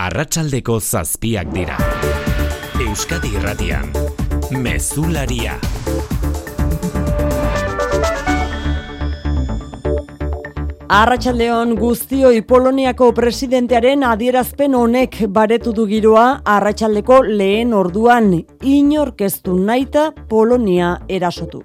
arratsaldeko zazpiak dira. Euskadi irratian, mezularia. Arratxaldeon guztioi Poloniako presidentearen adierazpen honek baretu du giroa arratsaldeko lehen orduan inorkeztu naita Polonia erasotu.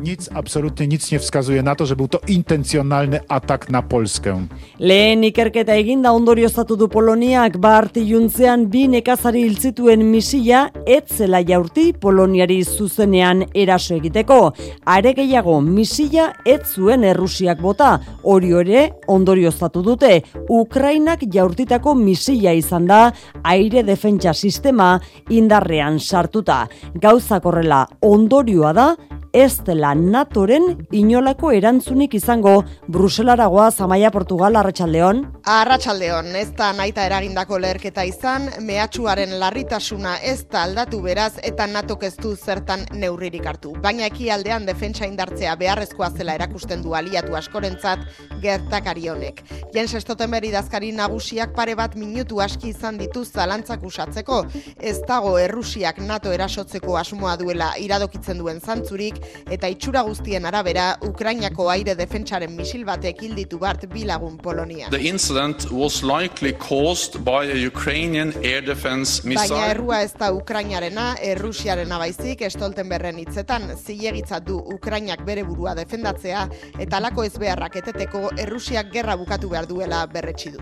Nic, absolutnie nic nie wskazuje na to, że był to intencjonalny atak na Polskę. Lehen ikerketa eginda ondorioztatu du Poloniak bart iluntzean bi nekazari hiltzituen misila etzela jaurti Poloniari zuzenean eraso egiteko. Are gehiago misila ez zuen Errusiak bota, hori ere ondorioztatu dute. Ukrainak jaurtitako misila izan da aire defentsa sistema indarrean sartuta. Gauzak horrela ondorioa da ez dela natoren inolako erantzunik izango Bruselaragoa Zamaia Portugal Arratsaldeon. Arratsaldeon, ez da naita eragindako leherketa izan, mehatxuaren larritasuna ez da aldatu beraz eta natok ez zertan neurririk hartu. Baina ekialdean defentsa indartzea beharrezkoa zela erakusten du aliatu askorentzat gertakari honek. Jens Stoltenberg idazkari nagusiak pare bat minutu aski izan ditu zalantzak usatzeko, ez dago Errusiak NATO erasotzeko asmoa duela iradokitzen duen zantzurik, eta itxura guztien arabera Ukrainako aire defentsaren misil batek hilditu bart bilagun Polonia. The incident was likely caused by a Ukrainian air defense missile. Baina errua ez da Ukrainarena, Errusiarena baizik Stoltenberren hitzetan zilegitzat du Ukrainak bere burua defendatzea eta alako ez beharrak eteteko Errusiak gerra bukatu behar duela berretsi du.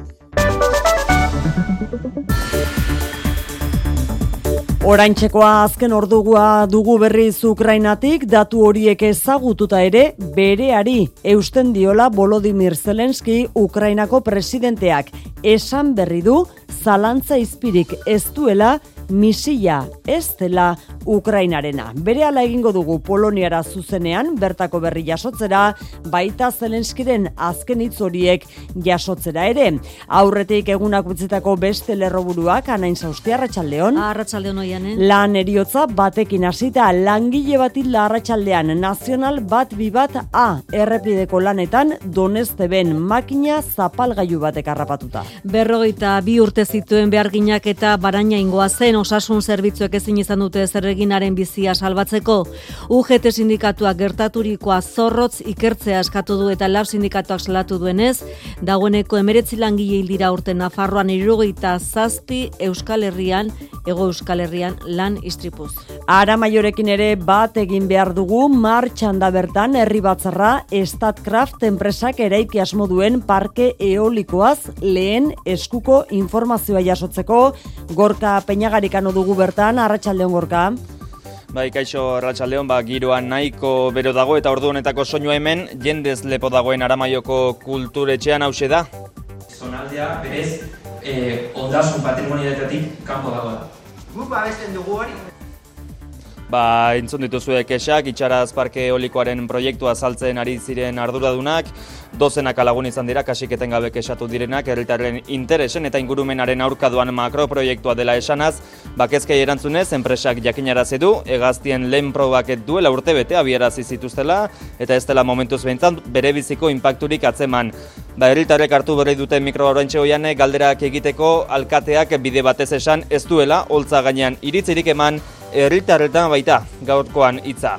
Oraintxekoa azken ordugua dugu berriz Ukrainatik, datu horiek ezagututa ere, bereari eusten diola Volodymyr Zelensky Ukrainako presidenteak. Esan berri du zalantza izpirik ez duela misila ez dela Ukrainarena. Bere ala egingo dugu Poloniara zuzenean, bertako berri jasotzera, baita Zelenskiren azken hitz horiek jasotzera ere. Aurretik egunak utzitako beste lerroburuak, anain zauzti arratsaldeon. Arratsaldeon oian, eh? Lan eriotza batekin hasita langile batil arratsaldean nazional bat bi bat A errepideko lanetan donezte ben makina zapalgailu batek harrapatuta. Berrogeita bi urte zituen beharginak eta baraina ingoa zen osasun zerbitzuek ezin izan dute zerreginaren bizia salbatzeko. UGT sindikatuak gertaturikoa zorrotz ikertzea eskatu du eta lab sindikatuak salatu duenez, dagoeneko emeretzi langile hildira urte Nafarroan irurogeita zazpi Euskal Herrian, Ego Euskal Herrian lan istripuz. Ara maiorekin ere bat egin behar dugu martxan da bertan herri batzarra Statcraft enpresak eraiki asmo duen parke eolikoaz lehen eskuko informazioa jasotzeko gorka peinagarikano dugu bertan arratsaldeon gorka. Bai, kaixo Arratsaldeon, ba giroan nahiko bero dago eta ordu honetako soinu hemen jendez lepo dagoen Aramaioko kulturetxean hause da. Zonaldea berez eh, ondasun patrimonialetatik kanpo dago da. Guk babesten dugu hori. Ba, entzun dituzue kexak, itxaraz parke eolikoaren proiektua saltzen ari ziren arduradunak, dozenak alagun izan dira, kasik etengabe kexatu direnak, herritarren interesen eta ingurumenaren aurkaduan makroproiektua dela esanaz, bakezkei erantzunez, enpresak jakinarazi du, egaztien lehen probak duela urte bete abiarazi zituztela, eta ez dela momentuz behintzan bere biziko impacturik atzeman. Ba, herritarrek hartu berri duten mikrobaroentxe hoiane, galderak egiteko alkateak bide batez esan ez duela, holtza gainean iritzirik eman, herritarretan baita gaurkoan hitza.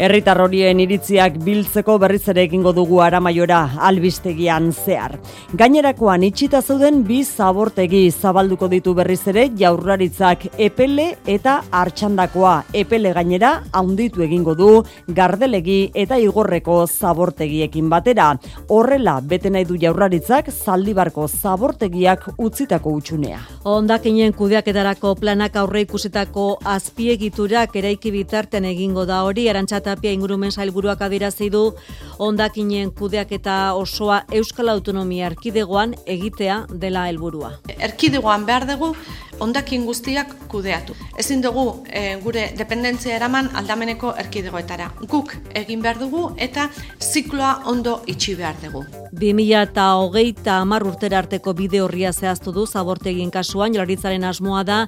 Herritar horien iritziak biltzeko berriz ere egingo dugu aramaiora albistegian zehar. Gainerakoan itxita zeuden bi zabortegi zabalduko ditu berriz ere jaurlaritzak epele eta hartxandakoa epele gainera handitu egingo du gardelegi eta igorreko zabortegiekin batera. Horrela bete nahi du jaurlaritzak zaldibarko zabortegiak utzitako utxunea. Ondakinen kudeaketarako planak aurre ikusitako azpiegiturak eraiki bitarten egingo da hori, arantxatapia ingurumen sailburuak adirazi du ondakinen kudeaketa osoa Euskal Autonomia Erkidegoan egitea dela helburua. Erkidegoan behar dugu ondakin guztiak kudeatu. Ezin dugu e, gure dependentzia eraman aldameneko erkidegoetara. Guk egin behar dugu eta zikloa ondo itxi behar dugu. 2000 eta hogeita amar urtera arteko bide horria zehaztu du zabortegin kasuan, jolaritzaren asmoa da,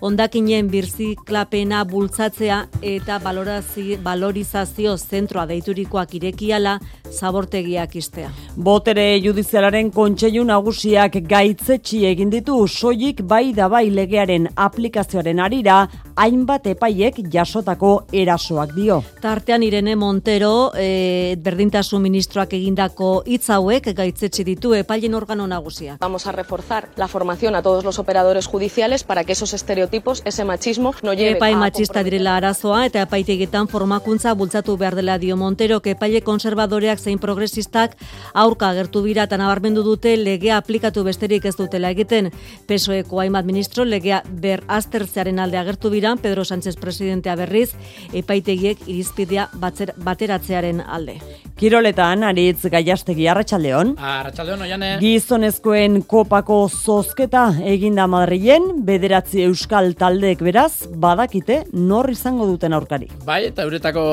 ondakinen birziklapena bultzatzea eta valorizazio zentroa deiturikoak irekiala zabortegiak istea. Botere judizialaren kontseilu nagusiak gaitzetsi egin ditu soilik bai da bai legearen aplikazioaren arira hainbat epaiek jasotako erasoak dio. Tartean Irene Montero, e, berdintasun ministroak egindako hitz hauek gaitzetsi ditu epailen organo nagusia. Vamos a reforzar la formación a todos los operadores judiciales para que esos estereotipos, ese machismo, no lleve Epai machista direla arazoa eta epaitegetan formakuntza bultzatu behar dela dio Montero, que epaile konservadoreak zein progresistak aurka agertu bira eta nabarmendu dute legea aplikatu besterik ez dutela egiten. Pesoeko hainbat ministro legea ber aztertzearen alde agertu bira, Pedro Sánchez presidentea berriz, epaitegiek irizpidea batzer, bateratzearen alde. Kiroletan, aritz gaiastegi arratsaldeon. Arratxaldeon, oiane. Gizonezkoen kopako zozketa eginda Madrilen, bederatzi euskal taldeek beraz, badakite nor izango duten aurkari. Bai, eta euretako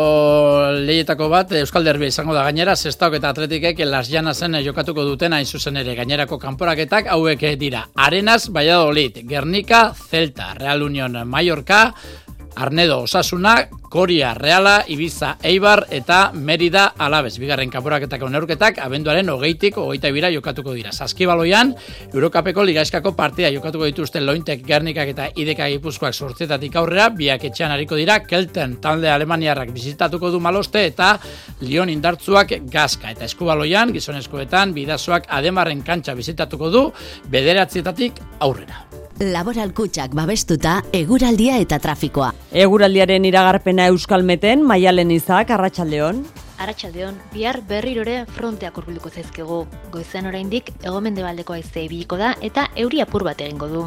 lehietako bat, Euskal Derbi izango da gainera, zestauk eta atletikek las janazen jokatuko duten hain zuzen ere gainerako kanporaketak hauek dira. Arenas, Valladolid, Gernika, Celta, Real Unión, Mallorca, Arnedo Osasuna, Koria Reala, Ibiza Eibar eta Merida Alabez. Bigarren kanporaketako neurketak abenduaren hogeitik hogeita bira jokatuko dira. Saskibaloian, Eurokapeko ligaiskako partia jokatuko dituzten lointek Gernikak eta Ideka Gipuzkoak sortzetatik aurrera, biak etxean hariko dira, Kelten talde Alemaniarrak bizitatuko du maloste eta Lion indartzuak gazka. Eta eskubaloian, gizonezkoetan, bidazoak ademarren kantxa bizitatuko du, bederatzietatik aurrera. Laboral kutsak babestuta eguraldia eta trafikoa. Eguraldiaren iragarpena euskalmeten, maialen izak, arratsaldeon. Arratxaldeon, bihar berrirore fronteak urbilduko zaizkegu. Goizean oraindik egomendebaldeko aize ibiliko da eta euri apur bat egingo du.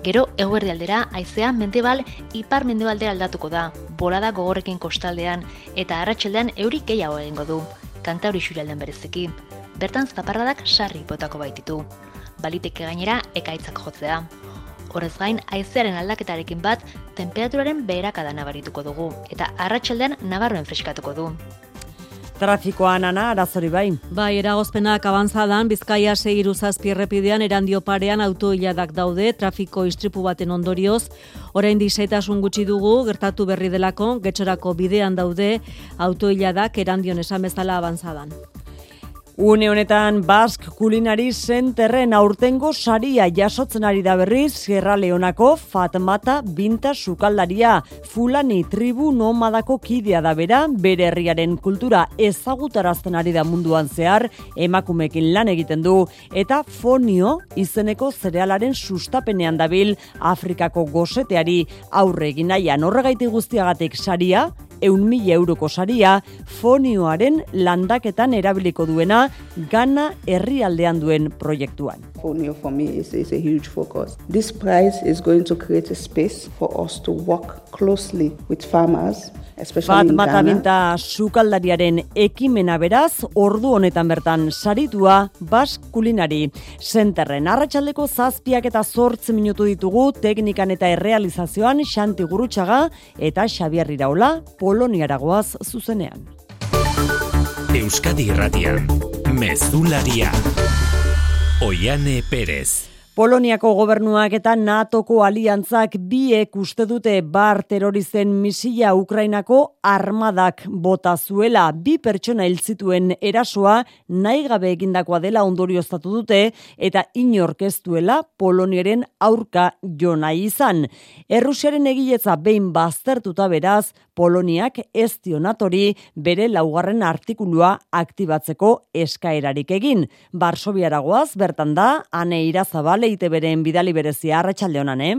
Gero, eguerdi aldera, aizea mendebal ipar mendebaldera aldatuko da, bolada gogorrekin kostaldean, eta arratsaldean euri gehiago egingo du. Kantauri xurialden berezeki. Bertan zaparradak sarri botako baititu. Baliteke gainera, ekaitzak jotzea. Horrez gain, haizearen aldaketarekin bat, temperaturaren beherakada nabarituko dugu, eta arratsaldean nabarren freskatuko du. Trafikoan ana, arazori bai. Bai, eragozpenak abantzadan, Bizkaia segiru zazpi errepidean erandio parean autoiladak daude, trafiko istripu baten ondorioz, orain disaitasun gutxi dugu, gertatu berri delako, getxorako bidean daude, autoiladak erandion esan bezala abantzadan. Une honetan Bask Kulinari Centerren aurtengo saria jasotzen ari da berriz Sierra Leonako Fatmata Binta sukaldaria. Fulani tribu nomadako kidea da bera bere herriaren kultura ezagutarazten ari da munduan zehar emakumekin lan egiten du. Eta Fonio izeneko zerealaren sustapenean dabil Afrikako goseteari. Aurre egin nahian horregaiti guztiagatik saria eun mila euroko saria fonioaren landaketan erabiliko duena gana herrialdean duen proiektuan. Fonio for me is, is a huge focus. This prize is going to create a space for us to work closely with farmers Bat matabinta sukaldariaren ekimena beraz, ordu honetan bertan saritua bas kulinari. Senterren arratsaldeko zazpiak eta zortz minutu ditugu teknikan eta errealizazioan xanti gurutxaga eta Xabier Iraola Poloniaragoaz zuzenean. Euskadi Irratian, Mezularia, Oiane Perez. Poloniako gobernuak eta NATOko aliantzak biek uste dute bar terroristen misia Ukrainako armadak bota zuela bi pertsona hil zituen erasoa nahi gabe egindakoa dela ondorioztatu dute eta inork ez duela Poloniaren aurka jo nahi izan. Errusiaren egiletza behin baztertuta beraz, Poloniak ez dionatori bere laugarren artikulua aktibatzeko eskaerarik egin. Barsobiaragoaz bertan da, ane irazabale ite beren bidali berezia arratsalde eh?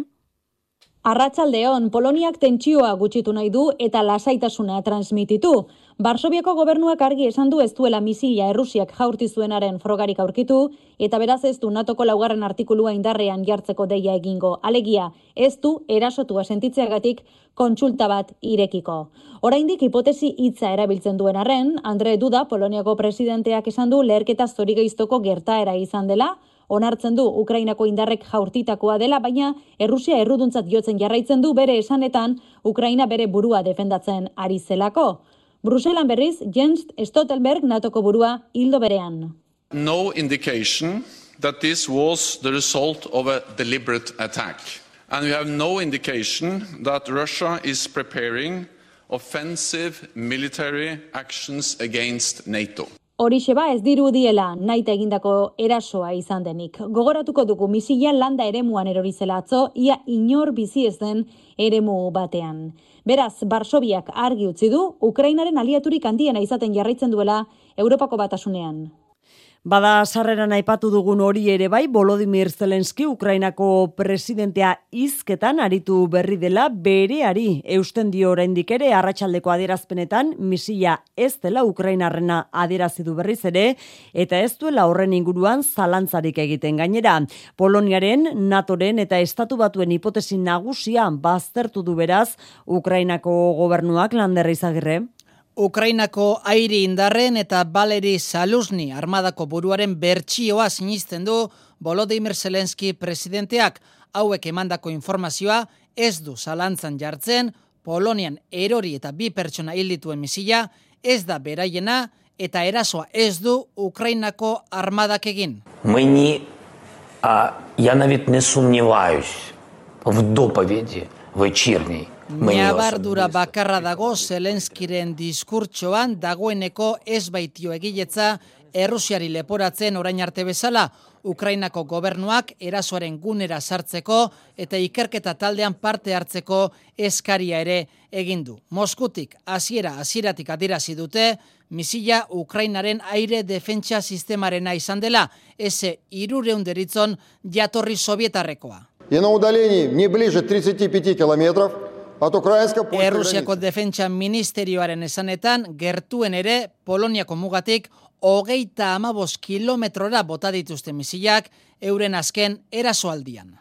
Arratsaldeon, Poloniak tentsioa gutxitu nahi du eta lasaitasuna transmititu. Barsobiako gobernuak argi esan du ez duela misilia Errusiak jaurti zuenaren frogarik aurkitu eta beraz ez du NATOko laugarren artikulua indarrean jartzeko deia egingo. Alegia, ez du erasotua sentitzeagatik kontsulta bat irekiko. Oraindik hipotesi hitza erabiltzen duen arren, Andre Duda Poloniako presidenteak esan du leherketa zori gertaera izan dela, onartzen du Ukrainako indarrek jaurtitakoa dela, baina Errusia erruduntzat jotzen jarraitzen du bere esanetan Ukraina bere burua defendatzen ari zelako. Bruselan berriz, Jens Stoltenberg natoko burua hildo berean. No indication that this was the result of a deliberate attack. And we have no indication that Russia is preparing offensive military actions against NATO. Horixe ba ez dirudiela naita egindako erasoa izan denik. Gogoratuko dugu misila landa eremuan erorizela atzo, ia inor bizi ez den eremu batean. Beraz, Barsobiak argi utzi du, Ukrainaren aliaturik handiena izaten jarraitzen duela Europako batasunean. Bada sarreran aipatu dugun hori ere bai, Volodymyr Zelenski Ukrainako presidentea hizketan aritu berri dela bereari eusten dio oraindik ere arratsaldeko adierazpenetan misila ez dela Ukrainarrena adierazi du berriz ere eta ez duela horren inguruan zalantzarik egiten gainera. Poloniaren, NATOren eta estatu batuen hipotesi nagusia baztertu du beraz Ukrainako gobernuak landerri izagirre. Ukrainako airi indarren eta Valeri Saluzny armadako buruaren bertsioa sinisten du Volodymyr Zelensky presidenteak hauek emandako informazioa ez du zalantzan jartzen Polonian erori eta bi pertsona hildituen misila ez da beraiena eta erasoa ez du Ukrainako armadak egin. Мені а, я навіть не сумніваюсь в доповіді вечірній. Ñabardura bakarra dago Zelenskiren diskurtsoan dagoeneko ez baitio egiletza Errusiari leporatzen orain arte bezala Ukrainako gobernuak erasoaren gunera sartzeko eta ikerketa taldean parte hartzeko eskaria ere egin du. Moskutik hasiera hasieratik adierazi dute misila Ukrainaren aire defentsa sistemarena izan dela, ese 300 deritzon jatorri sovietarrekoa. И на удалении не ближе 35 километров от украинско-польской Errusiako defentsa ministerioaren esanetan, gertuen ere Poloniako mugatik hogeita amabos kilometrora bota dituzte misilak euren azken erasoaldian.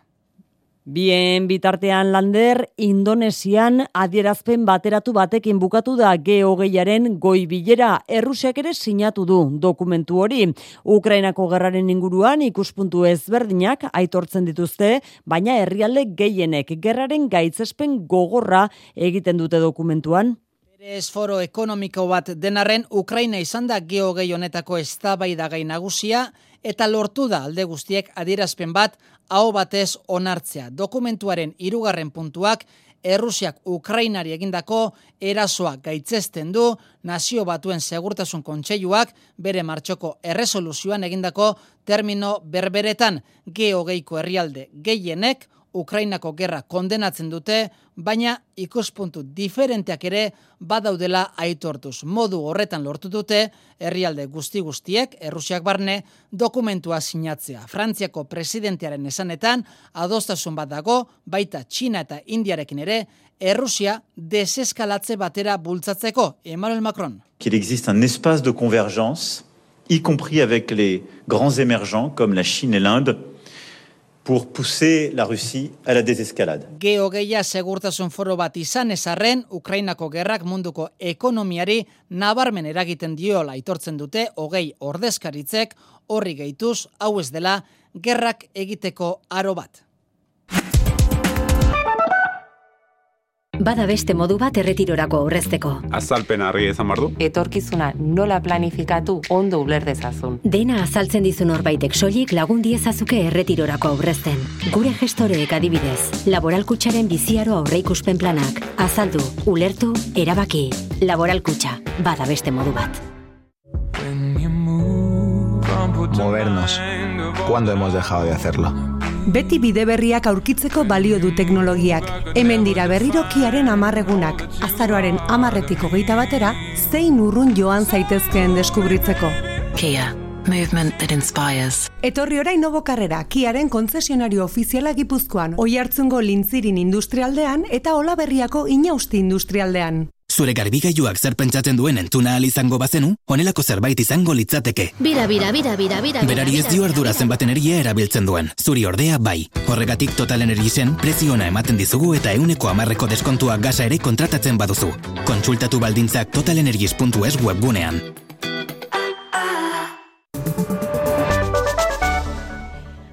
Bien bitartean lander, Indonesian adierazpen bateratu batekin bukatu da G20aren goi bilera. Errusiak ere sinatu du dokumentu hori. Ukrainako gerraren inguruan ikuspuntu ezberdinak aitortzen dituzte, baina herrialde gehienek gerraren gaitzespen gogorra egiten dute dokumentuan. Berez foro ekonomiko bat denarren Ukraina izan da geogei honetako eztabaidagai nagusia eta lortu da alde guztiek adierazpen bat aho batez onartzea. Dokumentuaren hirugarren puntuak Errusiak Ukrainari egindako erasoa gaitzesten du nazio batuen segurtasun kontseiluak bere martxoko erresoluzioan egindako termino berberetan geogeiko herrialde gehienek Ukrainako gerra kondenatzen dute, baina ikuspuntu diferenteak ere badaudela aitortuz. Modu horretan lortu dute, herrialde guzti guztiek, Errusiak barne, dokumentua sinatzea. Frantziako presidentearen esanetan, adostasun bat dago, baita Txina eta Indiarekin ere, Errusia deseskalatze batera bultzatzeko. Emmanuel Macron. Qu'il existe un espace de convergence, y compris avec les grands émergents comme la Chine et l'Inde, pour pousser la Russie à la désescalade. Geogeia segurtasun foro bat izan ezarren, Ukrainako gerrak munduko ekonomiari nabarmen eragiten diola aitortzen dute hogei ordezkaritzek horri gehituz hau ez dela gerrak egiteko aro bat. Bada beste modu bat erretirorako aurrezteko. Azalpen argi ezan bardu. Etorkizuna nola planifikatu ondo uler dezazun. Dena azaltzen dizun horbaitek soilik lagun diezazuke erretirorako aurrezten. Gure gestoreek adibidez, laboralkutsaren biziaro aurreikuspen planak. Azaldu, ulertu, erabaki. Laboralkutxa, bada beste modu bat. Movernos. ¿Cuándo hemos dejado de hacerlo? Beti bide berriak aurkitzeko balio du teknologiak. Hemen dira berrirokiaren amarregunak. Azaroaren amarretik hogeita batera, zein urrun joan zaitezkeen deskubritzeko. Kia, movement that inspires. Etorri orain nobo karrera, kiaren kontzesionario ofiziala gipuzkoan, oi hartzungo lintzirin industrialdean eta olaberriako inausti industrialdean. Zure garbigailuak zer pentsatzen duen entzuna ahal izango bazenu, honelako zerbait izango litzateke. Bira, bira, bira, bira, bira. Berari ez dio ardura zenbat energia erabiltzen duen. Zuri ordea bai. Horregatik Total Energiesen preziona ematen dizugu eta euneko amarreko deskontua gasa ere kontratatzen baduzu. Kontsultatu baldintzak totalenergies.es webgunean.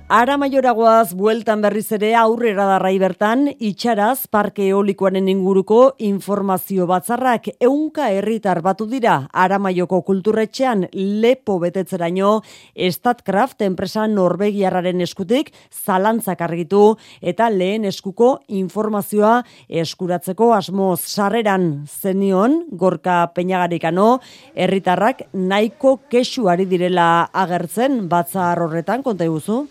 Ara maioragoaz bueltan berriz ere aurrera darrai bertan, itxaraz parke eolikoaren inguruko informazio batzarrak eunka herritar batu dira ara maioko kulturretxean lepo betetzeraino Statcraft enpresa Norvegiarraren eskutik zalantzak argitu eta lehen eskuko informazioa eskuratzeko asmoz sarreran zenion gorka peñagarikano herritarrak nahiko kesuari direla agertzen batzar horretan konta iguzu?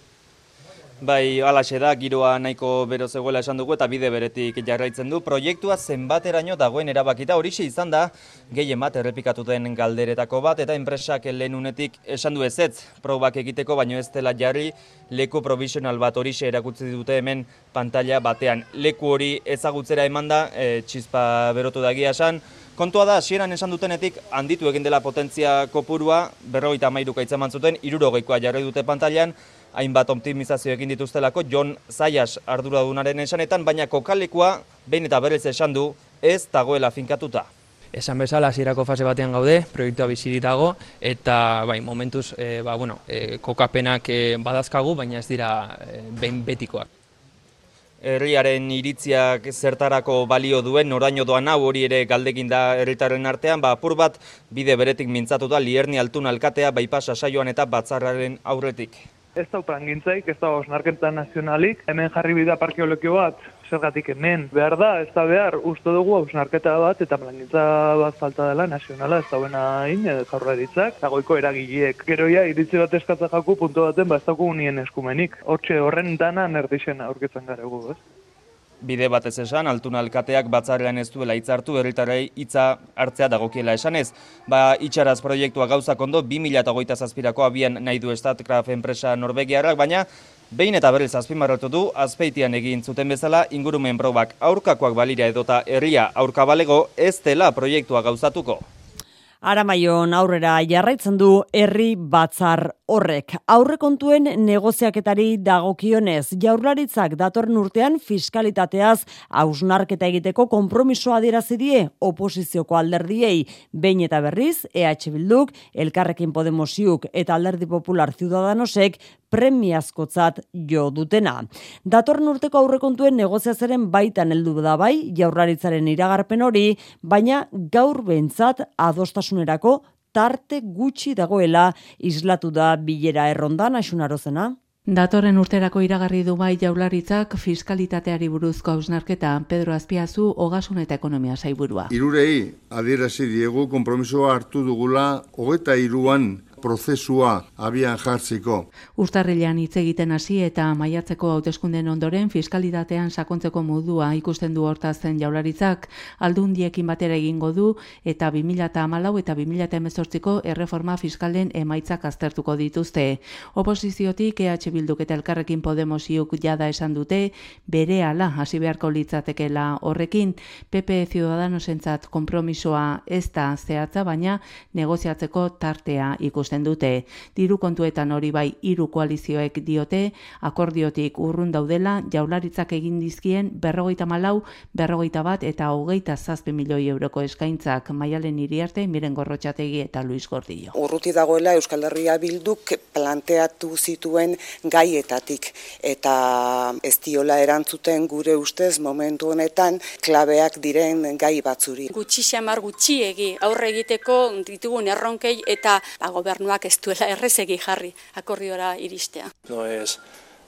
Bai, alaxe da, giroa nahiko bero zegoela esan dugu eta bide beretik jarraitzen du. Proiektua zenbateraino dagoen erabakita horixe izan da, gehien bat errepikatu den galderetako bat, eta enpresak lehen unetik esan du ezetz, probak egiteko, baino ez dela jarri, leku provisional bat horixe erakutzi dute hemen pantalla batean. Leku hori ezagutzera eman da, e, txizpa berotu dagia esan, Kontua da, hasieran esan dutenetik handitu egin dela potentzia kopurua, berrogeita mairuka itzaman zuten, irurogeikoa jarri dute pantailan, hainbat optimizazio egin dituztelako John Zayas arduradunaren esanetan, baina kokalekua behin eta berez esan du ez dagoela finkatuta. Esan bezala, hasierako fase batean gaude, proiektua bizirik dago, eta bai, momentuz e, ba, bueno, e, kokapenak e, badazkagu, baina ez dira e, behin betikoak. Herriaren iritziak zertarako balio duen, noraino doan hau hori ere galdekin da herritaren artean, ba, apur bat bide beretik mintzatuta lierni altun alkatea baipasa saioan eta batzarraren aurretik ez da plangintzaik, ez da osnarkenta nazionalik, hemen jarri bida parkeologio bat, zergatik hemen behar da, ez da behar, uste dugu osnarketa bat, eta plangintza bat falta dela nazionala, ez da buena hain, jaurra eritzak, dagoiko eragileek. Geroia, iritzi bat eskatza jaku puntu baten, ba, ez da nien eskumenik. Hortxe horren dana nerdixen aurketzen gara gu, ez? Bide batez esan, altuna alkateak batzarrean ez duela hitzartu herritarrei hitza hartzea dagokiela esanez. Ba, itxaraz proiektua gauzak ondo, 2008 zazpirako abian nahi du Statcraft enpresa Norvegiarrak, baina behin eta berriz azpimarratu du, azpeitian egin zuten bezala, ingurumen probak aurkakoak balira edota herria aurkabalego ez dela proiektua gauzatuko. Aramaion aurrera jarraitzen du herri batzar horrek. Aurrekontuen negoziaketari dagokionez, jaurlaritzak datorren urtean fiskalitateaz hausnarketa egiteko konpromisoa adierazi die oposizioko alderdiei behin eta berriz EH Bilduk, Elkarrekin Podemosiuk eta Alderdi Popular Ciudadanosek premiazkotzat jo dutena. Datorren urteko aurrekontuen negoziazaren baitan heldu da bai jaurlaritzaren iragarpen hori, baina gaur behintzat adostasunerako tarte gutxi dagoela islatu da bilera errondan asunarozena. Datorren urterako iragarri du bai jaularitzak fiskalitateari buruzko hausnarketa Pedro Azpiazu ogasun eta ekonomia saiburua. Irurei adierazi diegu konpromisoa hartu dugula hogeta iruan prozesua abian jartziko. Urtarrilean hitz egiten hasi eta maiatzeko hauteskunden ondoren fiskalitatean sakontzeko modua ikusten du hortazen jaularitzak aldundiekin batera egingo du eta 2014 eta 2018ko erreforma fiskalen emaitzak aztertuko dituzte. Oposiziotik EH Bilduk eta Elkarrekin Podemosiuk jada esan dute berehala hasi beharko litzatekeela horrekin PP Ciudadanosentzat konpromisoa ez da zehatza baina negoziatzeko tartea ikusten ikusten dute. Diru kontuetan hori bai hiru koalizioek diote, akordiotik urrun daudela, jaularitzak egin dizkien berrogeita malau, berrogeita bat eta hogeita zazpi milioi euroko eskaintzak maialen iriarte, miren gorrotxategi eta Luis Gordillo. Urruti dagoela Euskal Herria bilduk planteatu zituen gaietatik eta ez diola erantzuten gure ustez momentu honetan klabeak diren gai batzuri. Gutxi xamar gutxiegi aurre egiteko ditugun erronkei eta ba, gobernuak ez duela errezegi jarri akordiora iristea. No es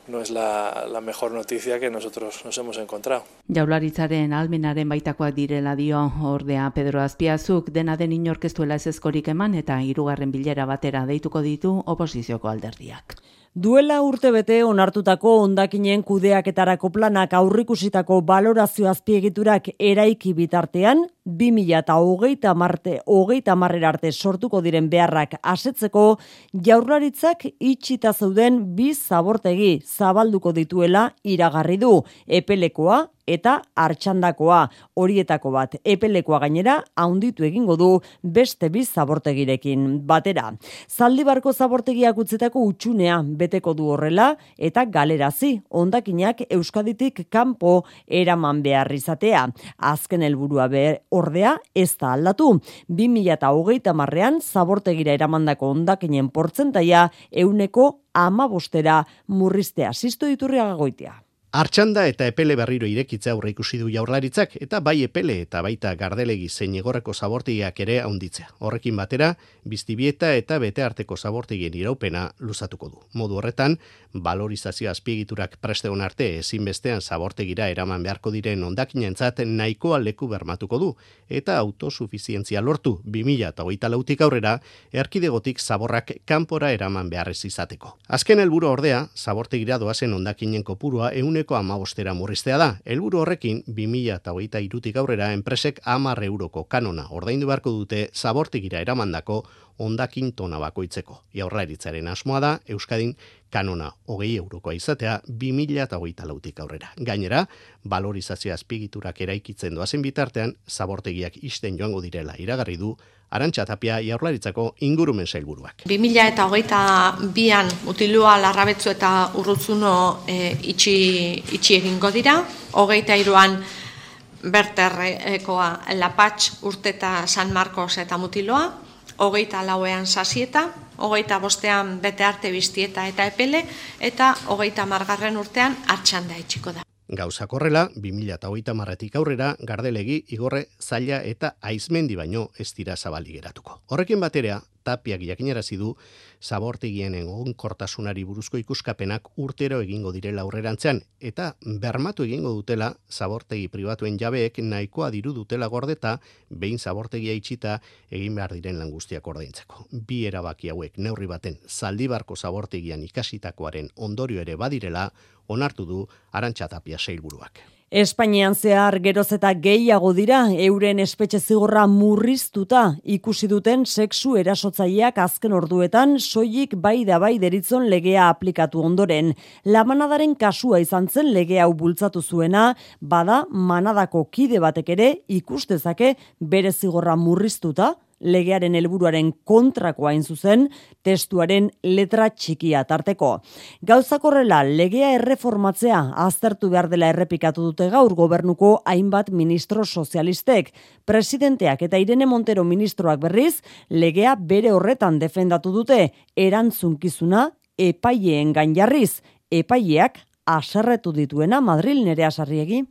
no es la, la mejor noticia que nosotros nos hemos encontrado. Jaularitzaren almenaren baitakoak direla dio ordea Pedro Azpiazuk dena den inorkestuela ez ezkorik eman eta hirugarren bilera batera deituko ditu oposizioko alderdiak. Duela urte bete onartutako ondakinen kudeaketarako planak aurrikusitako balorazio azpiegiturak eraiki bitartean, 2000 eta hogeita marte, hogeita marrera arte sortuko diren beharrak asetzeko, jaurlaritzak itxita zeuden bi zabortegi zabalduko dituela iragarri du. Epelekoa, eta hartxandakoa horietako bat epelekoa gainera haunditu egingo du beste biz zabortegirekin batera. Zaldibarko zabortegiak utzetako utxunea beteko du horrela eta galerazi ondakinak Euskaditik kanpo eraman behar izatea. Azken helburua be ordea ez da aldatu. 2008 marrean zabortegira eramandako ondakinen portzentaia euneko ama bostera murriztea. Sisto diturria gagoitea. Artxanda eta epele berriro irekitza aurre ikusi du jaurlaritzak eta bai epele eta baita gardelegi zein egorreko zabortiak ere haunditzea. Horrekin batera, biztibieta eta bete arteko zabortigien iraupena luzatuko du. Modu horretan, valorizazio azpiegiturak prestegon arte ezinbestean zabortegira eraman beharko diren ondakinentzat nahikoa leku bermatuko du eta autosufizientzia lortu 2000 eta lautik aurrera erkidegotik zaborrak kanpora eraman beharrez izateko. Azken helburu ordea, zabortegira doazen ondakinen kopurua eun euneko amabostera murriztea da. Helburu horrekin, 2000 eta hogeita irutik aurrera, enpresek amar euroko kanona ordaindu beharko dute zabortikira eramandako ondakin tona bakoitzeko. Jaurlaritzaren asmoa da, Euskadin kanona hogei eurokoa izatea 2000 eta hogeita lautik aurrera. Gainera, valorizazio azpigiturak eraikitzen doazen bitartean, zabortegiak isten joango direla iragarri du, Arantxa Tapia jaurlaritzako ingurumen sailburuak. 2000 eta hogeita bian utilua larrabetzu eta urrutzuno e, itxi, itxi egingo dira. Hogeita iruan berterrekoa Lapatx, Urteta, San Marcos eta Mutiloa. Hogeita lauean sasieta, hogeita bostean bete arte biztieta eta epele, eta hogeita margarren urtean hartxanda itxiko da. Gauza korrela, 2008 marretik aurrera, gardelegi, igorre, zaila eta aizmendi baino ez dira zabali geratuko. Horrekin baterea, tapiak jakinarazi du, zabortegien egon kortasunari buruzko ikuskapenak urtero egingo direla aurrerantzean, eta bermatu egingo dutela, zabortegi pribatuen jabeek nahikoa diru dutela gordeta, behin zabortegia itxita egin behar diren langustiak ordaintzeko. Bi erabaki hauek neurri baten zaldibarko zabortegian ikasitakoaren ondorio ere badirela, onartu du Arantxa Tapia seilburuak. Espainian zehar geroz eta gehiago dira euren espetxe zigorra murriztuta ikusi duten sexu erasotzaileak azken orduetan soilik bai da bai deritzon legea aplikatu ondoren. La manadaren kasua izan zen legea hau bultzatu zuena, bada manadako kide batek ere ikustezake bere zigorra murriztuta legearen helburuaren kontrakoa zuzen, testuaren letra txikia tarteko. Gauzakorrela legea erreformatzea aztertu behar dela errepikatu dute gaur gobernuko hainbat ministro sozialistek. Presidenteak eta Irene Montero ministroak berriz, legea bere horretan defendatu dute erantzunkizuna epaileen gainjarriz, epaileak aserretu dituena Madril nerea sarriegi.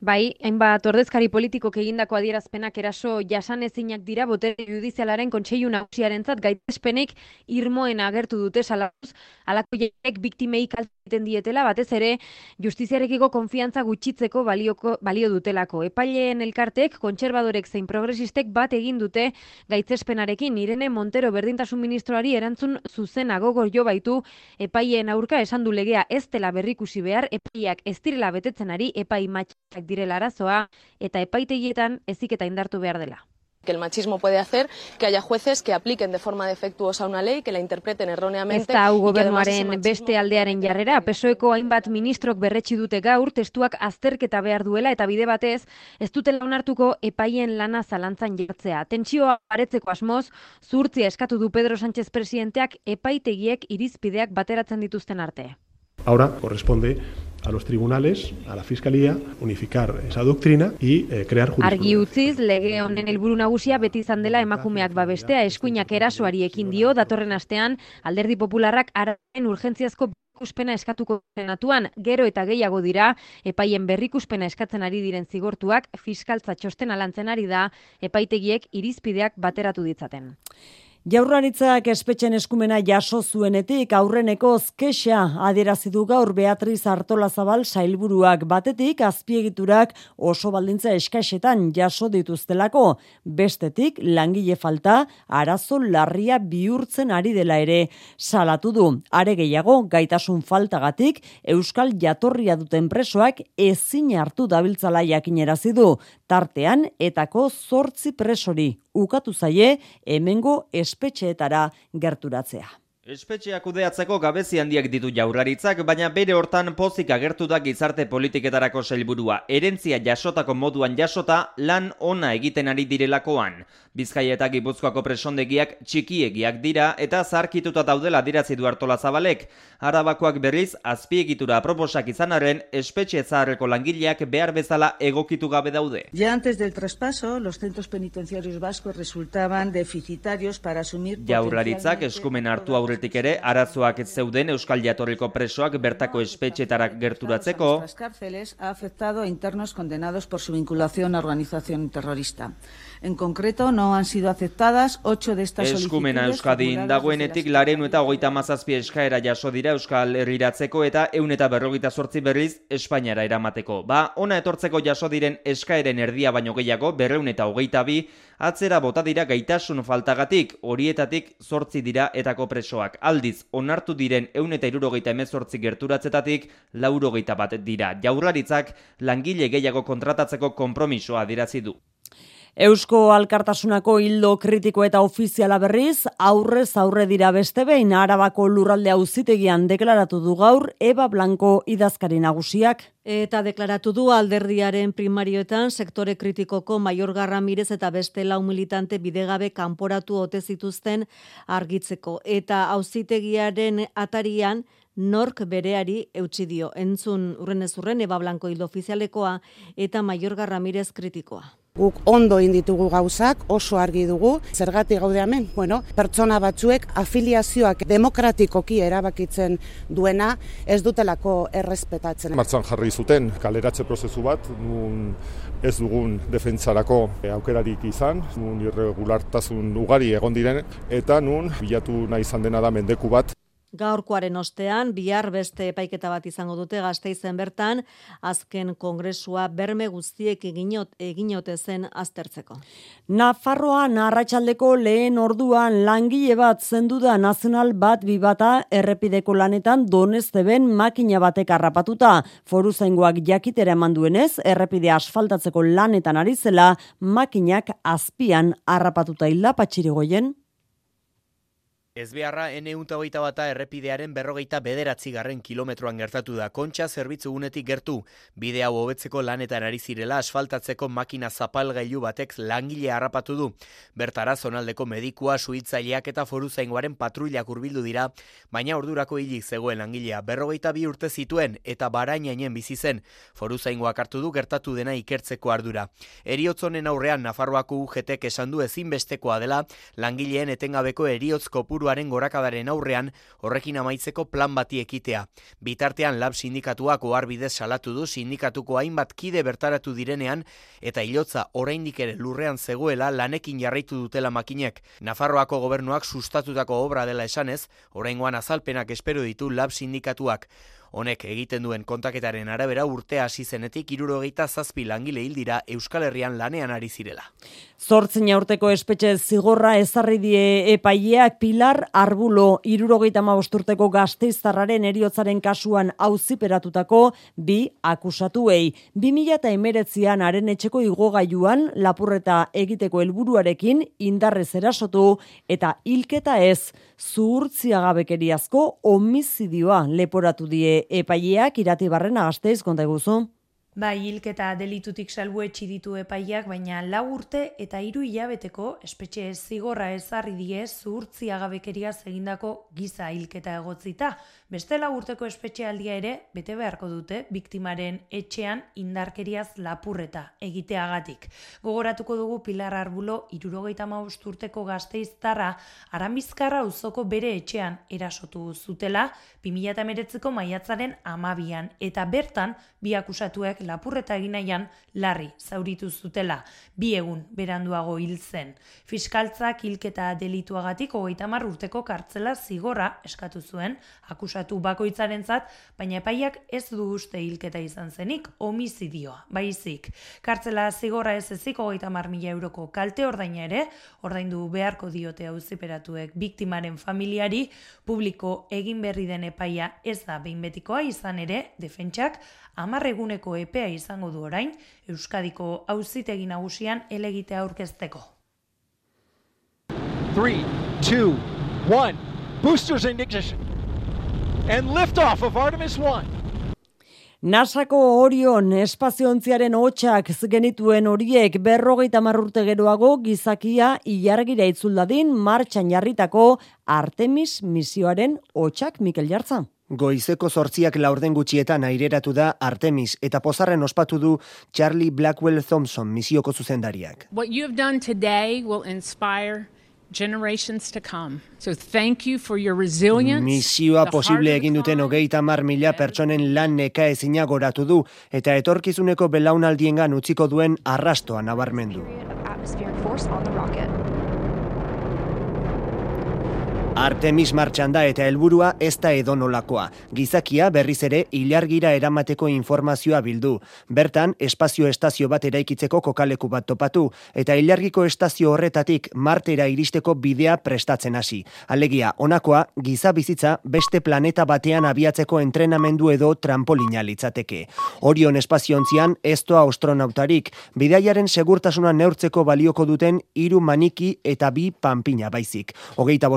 Bai, hainbat ordezkari politikok egindako adierazpenak eraso jasan ezinak dira botere judizialaren kontseilu nagusiarentzat gaitespenek irmoen agertu dute salaz, alako jaiek biktimei kalten dietela, batez ere justiziarekiko konfiantza gutxitzeko balioko, balio dutelako. Epaileen elkartek, kontserbadorek zein progresistek bat egin dute gaitzespenarekin, Irene Montero berdintasun ministroari erantzun zuzen agogor jo baitu epaileen aurka esan du legea ez dela berrikusi behar, epaiak ez direla betetzen ari epai matxak direla arazoa eta epaitegietan eziketa indartu behar dela que el machismo puede hacer que haya jueces que apliquen de forma defectuosa una ley, que la interpreten erróneamente. Ez da gobernuaren beste aldearen jarrera, pesoeko hainbat ministrok berretsi dute gaur, testuak azterketa behar duela eta bide batez, ez dutela onartuko epaien lana zalantzan jartzea. Tentsioa aretzeko asmoz, zurtzia eskatu du Pedro Sánchez presidenteak epaitegiek irizpideak bateratzen dituzten arte. Ahora corresponde a los tribunales, a la fiscalía, unificar esa doctrina y eh, crear Argi utziz, lege honen helburu nagusia beti izan dela emakumeak babestea eskuinak erasoari ekin dio datorren astean alderdi popularrak araren urgentziazko berrikuspena eskatuko senatuan gero eta gehiago dira epaien berrikuspena eskatzen ari diren zigortuak fiskaltza txosten alantzen ari da epaitegiek irizpideak bateratu ditzaten. Jaurlaritzak espetxen eskumena jaso zuenetik aurreneko zkexa adierazi du gaur Beatriz Artola Zabal sailburuak. Batetik azpiegiturak oso baldintza eskaxetan jaso dituztelako. Bestetik langile falta arazo larria bihurtzen ari dela ere. Salatu du are gehiago gaitasun faltagatik euskal jatorria duten presoak ezin hartu dabiltzala jakinerazi du. Tartean etako 8 presori ukatu zaie hemengo espetxeetara gerturatzea. Espetxeak kudeatzeko gabezi handiak ditu jaurlaritzak, baina bere hortan pozik agertu da gizarte politiketarako sailburua. Erentzia jasotako moduan jasota lan ona egiten ari direlakoan. Bizkaia eta Gipuzkoako presondegiak txikiegiak dira eta zarkituta daudela dirazi du hartola zabalek. Arabakoak berriz, azpiegitura proposak izanaren espetxe zaharreko langileak behar bezala egokitu gabe daude. Ja antes del traspaso, los centros penitenciarios vascos resultaban deficitarios para asumir... Jaurlaritzak eskumen hartu aurretik ere, arazoak ez zeuden Euskal Jatorriko presoak bertako espetxetarak gerturatzeko. Las cárceles ha afectado a internos condenados por su vinculación a organización terrorista. En concreto, no han sido aceptadas ocho de estas solicitudes... Eskumena Euskadin dagoenetik larenu eta hogeita mazazpi eskaera jaso dira Euskal Herriratzeko eta eun eta berrogeita sortzi berriz Espainiara eramateko. Ba, ona etortzeko jaso diren eskaeren erdia baino gehiago, berreun eta hogeita bi, atzera bota dira gaitasun faltagatik, horietatik sortzi dira etako presoak. Aldiz, onartu diren eun eta irurogeita emezortzi gerturatzetatik, laurogeita bat dira. Jaurlaritzak langile gehiago kontratatzeko konpromisoa dirazi du. Eusko Alkartasunako hildo kritiko eta ofiziala berriz, aurrez aurre dira beste behin Arabako lurralde auzitegian deklaratu du gaur Eba Blanco idazkari nagusiak. Eta deklaratu du alderdiaren primarioetan sektore kritikoko Maior Ramirez eta beste lau militante bidegabe kanporatu ote zituzten argitzeko. Eta auzitegiaren atarian nork bereari eutsi dio. Entzun urren ez urren Eba Blanco hildo ofizialekoa eta Maior Ramirez kritikoa. Guk ondo inditugu gauzak, oso argi dugu, zergatik gaude hemen, bueno, pertsona batzuek afiliazioak demokratikoki erabakitzen duena ez dutelako errespetatzen. Martzan jarri zuten kaleratze prozesu bat, nun ez dugun defentsarako aukerarik izan, nun irregulartasun ugari egon diren, eta nun bilatu nahi izan dena da mendeku bat. Gaurkoaren ostean, bihar beste epaiketa bat izango dute gazteizen bertan, azken kongresua berme guztiek eginot, eginote zen aztertzeko. Nafarroa narratxaldeko lehen orduan langile bat zendu da nazional bat bibata errepideko lanetan donezte ben makina batek harrapatuta. Foru zaingoak jakitera eman duenez, errepide asfaltatzeko lanetan ari zela makinak azpian harrapatuta hila patxirigoien. Ez beharra, ene hogeita bata errepidearen berrogeita bederatzi garren kilometroan gertatu da, kontxa zerbitzu unetik gertu, bide hau hobetzeko lanetan ari zirela asfaltatzeko makina zapalgailu batek langile harrapatu du. Bertara zonaldeko medikua, suitzaileak eta foru zaingoaren patruilak urbildu dira, baina ordurako hilik zegoen langilea berrogeita bi urte zituen eta barainainen bizi zen, foru zaingoak hartu du gertatu dena ikertzeko ardura. Eriotzonen aurrean Nafarroako UGTek esan du ezinbestekoa dela, langileen etengabeko eriotz kopuru kopuruaren gorakadaren aurrean horrekin amaitzeko plan bati ekitea. Bitartean lab sindikatuak oharbidez salatu du sindikatuko hainbat kide bertaratu direnean eta hilotza oraindik ere lurrean zegoela lanekin jarraitu dutela makinek. Nafarroako gobernuak sustatutako obra dela esanez, oraingoan azalpenak espero ditu lab sindikatuak. Honek egiten duen kontaketaren arabera urte hasi zenetik irurogeita zazpi langile hildira Euskal Herrian lanean ari zirela. Zortzen urteko espetxe zigorra ezarri die epaileak Pilar Arbulo irurogeita mabosturteko gazteiztarraren eriotzaren kasuan auziperatutako bi akusatuei. 2000 eta emeretzian haren etxeko igogailuan lapurreta egiteko helburuarekin indarrez erasotu eta hilketa ez zuhurtziagabekeriazko homizidioa leporatu die epaileak irati barrena gazteiz konta eguzu. Bai, hilketa delitutik salbuetxi ditu epaiak, baina lau urte eta hiru hilabeteko espetxe zigorra ezarri die zuhurtzi agabekeria egindako giza hilketa egotzita. Beste lau urteko espetxealdia ere bete beharko dute biktimaren etxean indarkeriaz lapurreta egiteagatik. Gogoratuko dugu Pilar Arbulo irurogeita urteko gazteiztarra arambizkarra uzoko bere etxean erasotu zutela 2008ko maiatzaren amabian eta bertan bi akusatuek lapurreta eginaian larri zauritu zutela bi egun beranduago hil zen. Fiskaltzak hilketa delituagatik hogeita urteko kartzela zigorra eskatu zuen akusatu akusatu bakoitzarentzat, baina epaiak ez du uste hilketa izan zenik, homizidioa, baizik. Kartzela zigorra ez ezik hogeita mar mila euroko kalte ordaina ere, ordaindu beharko diote auziperatuek biktimaren familiari, publiko egin berri den epaia ez da behin betikoa izan ere, defentsak, amarreguneko epea izango du orain, Euskadiko auzitegi nagusian elegitea aurkezteko. 3, 2, 1 boosters ignition, and liftoff of Artemis 1. Nasako Orion espaziontziaren hotxak genituen horiek berrogeita marrurte geroago gizakia ilargira itzuldadin martxan jarritako Artemis misioaren hotxak Mikel Jartza. Goizeko zortziak laurden gutxietan aireratu da Artemis eta pozarren ospatu du Charlie Blackwell Thompson misioko zuzendariak. What you have done today will inspire generations to come. So thank you for your resilience. Misioa posible egin duten hogeita mar mila pertsonen lan neka ezina goratu du eta etorkizuneko belaunaldiengan utziko duen arrastoa nabarmendu. Artemis martxan da eta helburua ez da edonolakoa. Gizakia berriz ere ilargira eramateko informazioa bildu. Bertan, espazio estazio bat eraikitzeko kokaleku bat topatu eta ilargiko estazio horretatik martera iristeko bidea prestatzen hasi. Alegia, honakoa, giza bizitza beste planeta batean abiatzeko entrenamendu edo trampolina litzateke. Orion espaziontzian ez toa astronautarik, bidaiaren segurtasuna neurtzeko balioko duten hiru maniki eta bi panpina baizik. Hogeita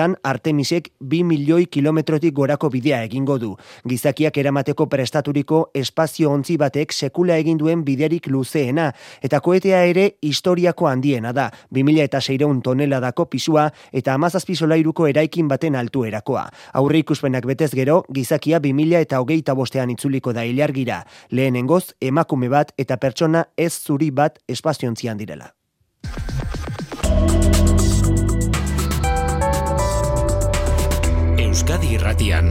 bostegunetan, Artemisek 2 milioi kilometrotik gorako bidea egingo du. Gizakiak eramateko prestaturiko espazio ontzi batek sekula egin duen biderik luzeena, eta koetea ere historiako handiena da, 2000 eta seireun tonela dako pisua eta amazazpizolairuko eraikin baten altuerakoa. Aurre ikuspenak betez gero, gizakia 2000 eta hogeita bostean itzuliko da ilargira, lehenengoz emakume bat eta pertsona ez zuri bat espaziontzian direla. Euskadi Irratian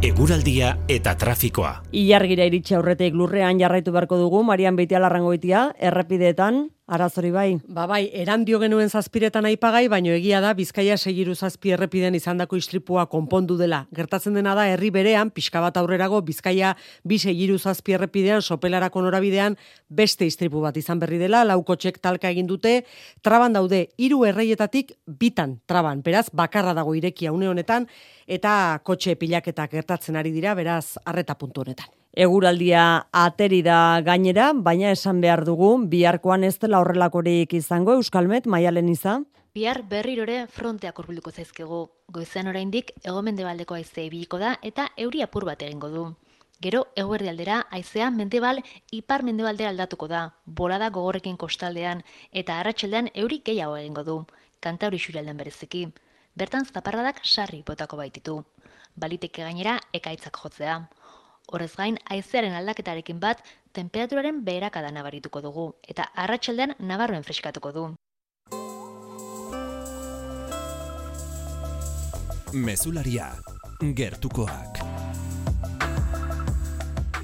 eguraldia eta trafikoa. Ilargira iritsi aurretik lurrean jarraitu beharko dugu Marian Beitialarrangoitia errepideetan Arazori bai. Ba bai, erandio genuen zazpiretan aipagai, baino egia da Bizkaia segiru zazpi errepiden izandako istripua konpondu dela. Gertatzen dena da herri berean pixka bat aurrerago Bizkaia bi segiru zazpi errepidean sopelarako norabidean beste istripu bat izan berri dela, laukotxek talka egin dute, traban daude hiru erreietatik bitan traban. Beraz bakarra dago irekia une honetan eta kotxe pilaketak gertatzen ari dira, beraz arreta puntu honetan. Eguraldia ateri da gainera, baina esan behar dugu, biharkoan ez dela horrelakorik izango, Euskalmet, maialen izan? Bihar berrirore fronteak urbilduko zaizkigu. Goizean oraindik egomende baldeko aize ibiliko da eta euri apur bat egingo du. Gero, eguerdi aldera, aizea mendebal ipar mendebaldera aldatuko da, bolada gogorrekin kostaldean, eta arratsaldean euri gehiago egingo du, kantauri xurialden bereziki. Bertan zaparradak sarri botako baititu. Baliteke gainera, ekaitzak jotzea. Horrez gain, haizearen aldaketarekin bat, temperaturaren beherakada nabarituko dugu, eta arratsaldean nabarren freskatuko du. Mesularia, gertukoak.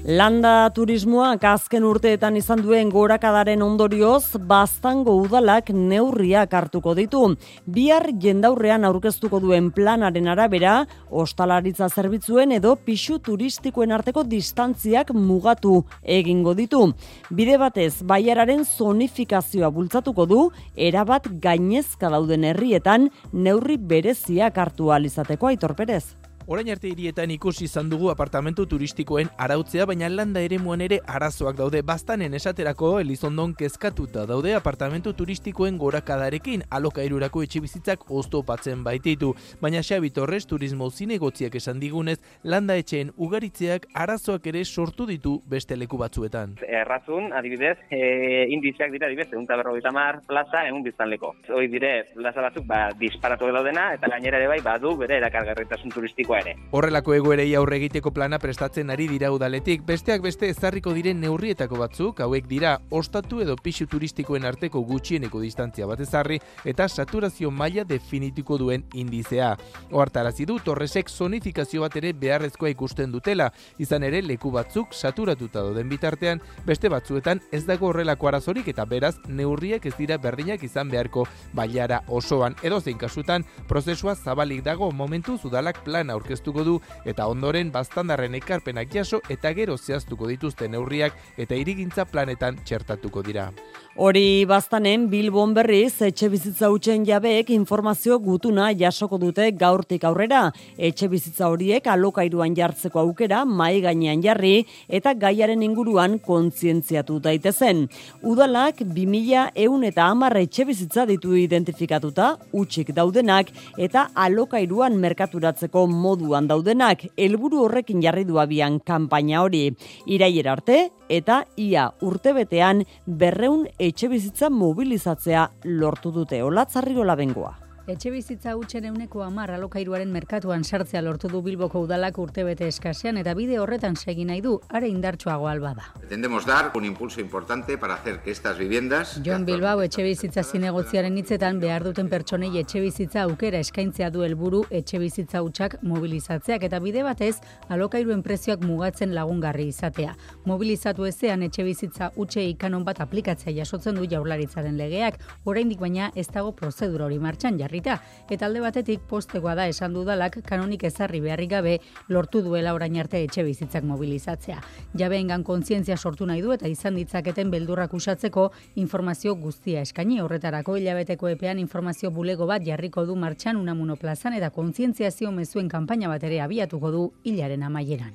Landa turismoak azken urteetan izan duen gorakadaren ondorioz, bastango udalak neurriak hartuko ditu. Bihar jendaurrean aurkeztuko duen planaren arabera, ostalaritza zerbitzuen edo pixu turistikoen arteko distantziak mugatu egingo ditu. Bide batez, baiararen zonifikazioa bultzatuko du, erabat gainezka dauden herrietan neurri bereziak hartu alizateko aitorperez. Orain arte hirietan ikusi izan dugu apartamentu turistikoen arautzea, baina landa ere muan ere arazoak daude. Bastanen esaterako Elizondon kezkatuta daude apartamentu turistikoen gorakadarekin alokairurako etxe bizitzak oztopatzen baititu. Baina Xabi Torres turismo zinegotziak esan digunez, landa etxeen ugaritzeak arazoak ere sortu ditu beste leku batzuetan. Errazun, adibidez, e, indizeak dira, adibidez, egun taberrogeita mar plaza egun biztanleko. Hoi dire, plaza batzuk, ba, disparatu daudena, eta gainera ere bai, badu bere erakargarritasun turistikoa ere. Horrelako egoerei aurre egiteko plana prestatzen ari dira udaletik, besteak beste ezarriko diren neurrietako batzuk, hauek dira ostatu edo pixu turistikoen arteko gutxieneko distantzia bat ezarri eta saturazio maila definituko duen indizea. Oartarazi du Torresek zonifikazio bat ere beharrezkoa ikusten dutela, izan ere leku batzuk saturatuta doden bitartean, beste batzuetan ez dago horrelako arazorik eta beraz neurriek ez dira berdinak izan beharko bailara osoan edo zein kasutan prozesua zabalik dago momentu udalak plan aurkeztuko du eta ondoren baztandarren ekarpenak jaso eta gero zehaztuko dituzten neurriak eta irigintza planetan txertatuko dira. Hori baztanen Bilbon berriz etxe bizitza utzen jabeek informazio gutuna jasoko dute gaurtik aurrera. Etxe bizitza horiek alokairuan jartzeko aukera mai gainean jarri eta gaiaren inguruan kontzientziatu daitezen. Udalak 2000 eun eta hamar etxe bizitza ditu identifikatuta, utxik daudenak eta alokairuan merkaturatzeko moduan daudenak. Helburu horrekin jarri du abian kanpaina hori. Iraiera arte eta ia urtebetean berreun etxe bizitza mobilizatzea lortu dute. Olatzarrirola bengoa. Etxe bizitza utxen euneko amar alokairuaren merkatuan sartzea lortu du Bilboko udalak urtebete eskasean eta bide horretan segi nahi du, are indartsuago alba da. Pretendemos dar un impulso importante para hacer que estas viviendas... John Bilbao etxe bizitza zinegotziaren hitzetan behar duten pertsonei etxe bizitza aukera eskaintzea du helburu etxe bizitza utxak mobilizatzeak eta bide batez alokairuen prezioak mugatzen lagungarri izatea. Mobilizatu ezean etxe bizitza utxe ikanon bat aplikatzea jasotzen du jaurlaritzaren legeak, oraindik baina ez dago prozedura hori martxan jarri jarrita, eta alde batetik postegoa da esan dudalak kanonik ezarri beharrik gabe lortu duela orain arte etxe bizitzak mobilizatzea. Jabeengan kontzientzia sortu nahi du eta izan ditzaketen beldurrak usatzeko informazio guztia eskaini horretarako hilabeteko epean informazio bulego bat jarriko du martxan unamuno plazan eta kontzientziazio mezuen kanpaina bat ere abiatuko du hilaren amaieran.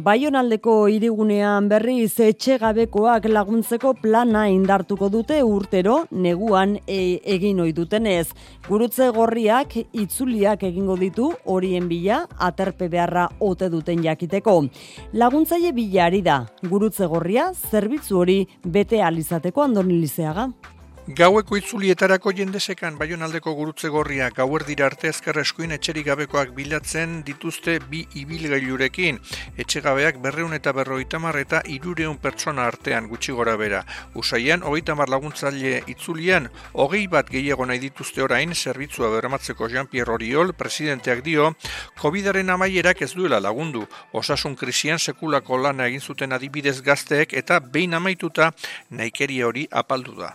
Baionaldeko irigunean berriz etxegabekoak laguntzeko plana indartuko dute urtero neguan e, egin ohi dutenez. Gurutze gorriak itzuliak egingo ditu horien bila aterpe beharra ote duten jakiteko. Laguntzaile bilari da. Gurutze gorria zerbitzu hori bete alizateko andonilizeaga. Gaueko itzulietarako jendesekan baionaldeko gurutze gorria gauer dira arte ezker eskuin etxerik gabekoak bilatzen dituzte bi ibilgailurekin. Etxegabeak berreun eta berroita eta irureun pertsona artean gutxi gora bera. Usaian, hogeita mar laguntzaile itzulian, hogei bat gehiago nahi dituzte orain, zerbitzua beramatzeko Jean-Pierre Oriol, presidenteak dio, COVID-aren amaierak ez duela lagundu. Osasun krisian sekulako lana egin zuten adibidez gazteek eta behin amaituta naikeria hori apaldu da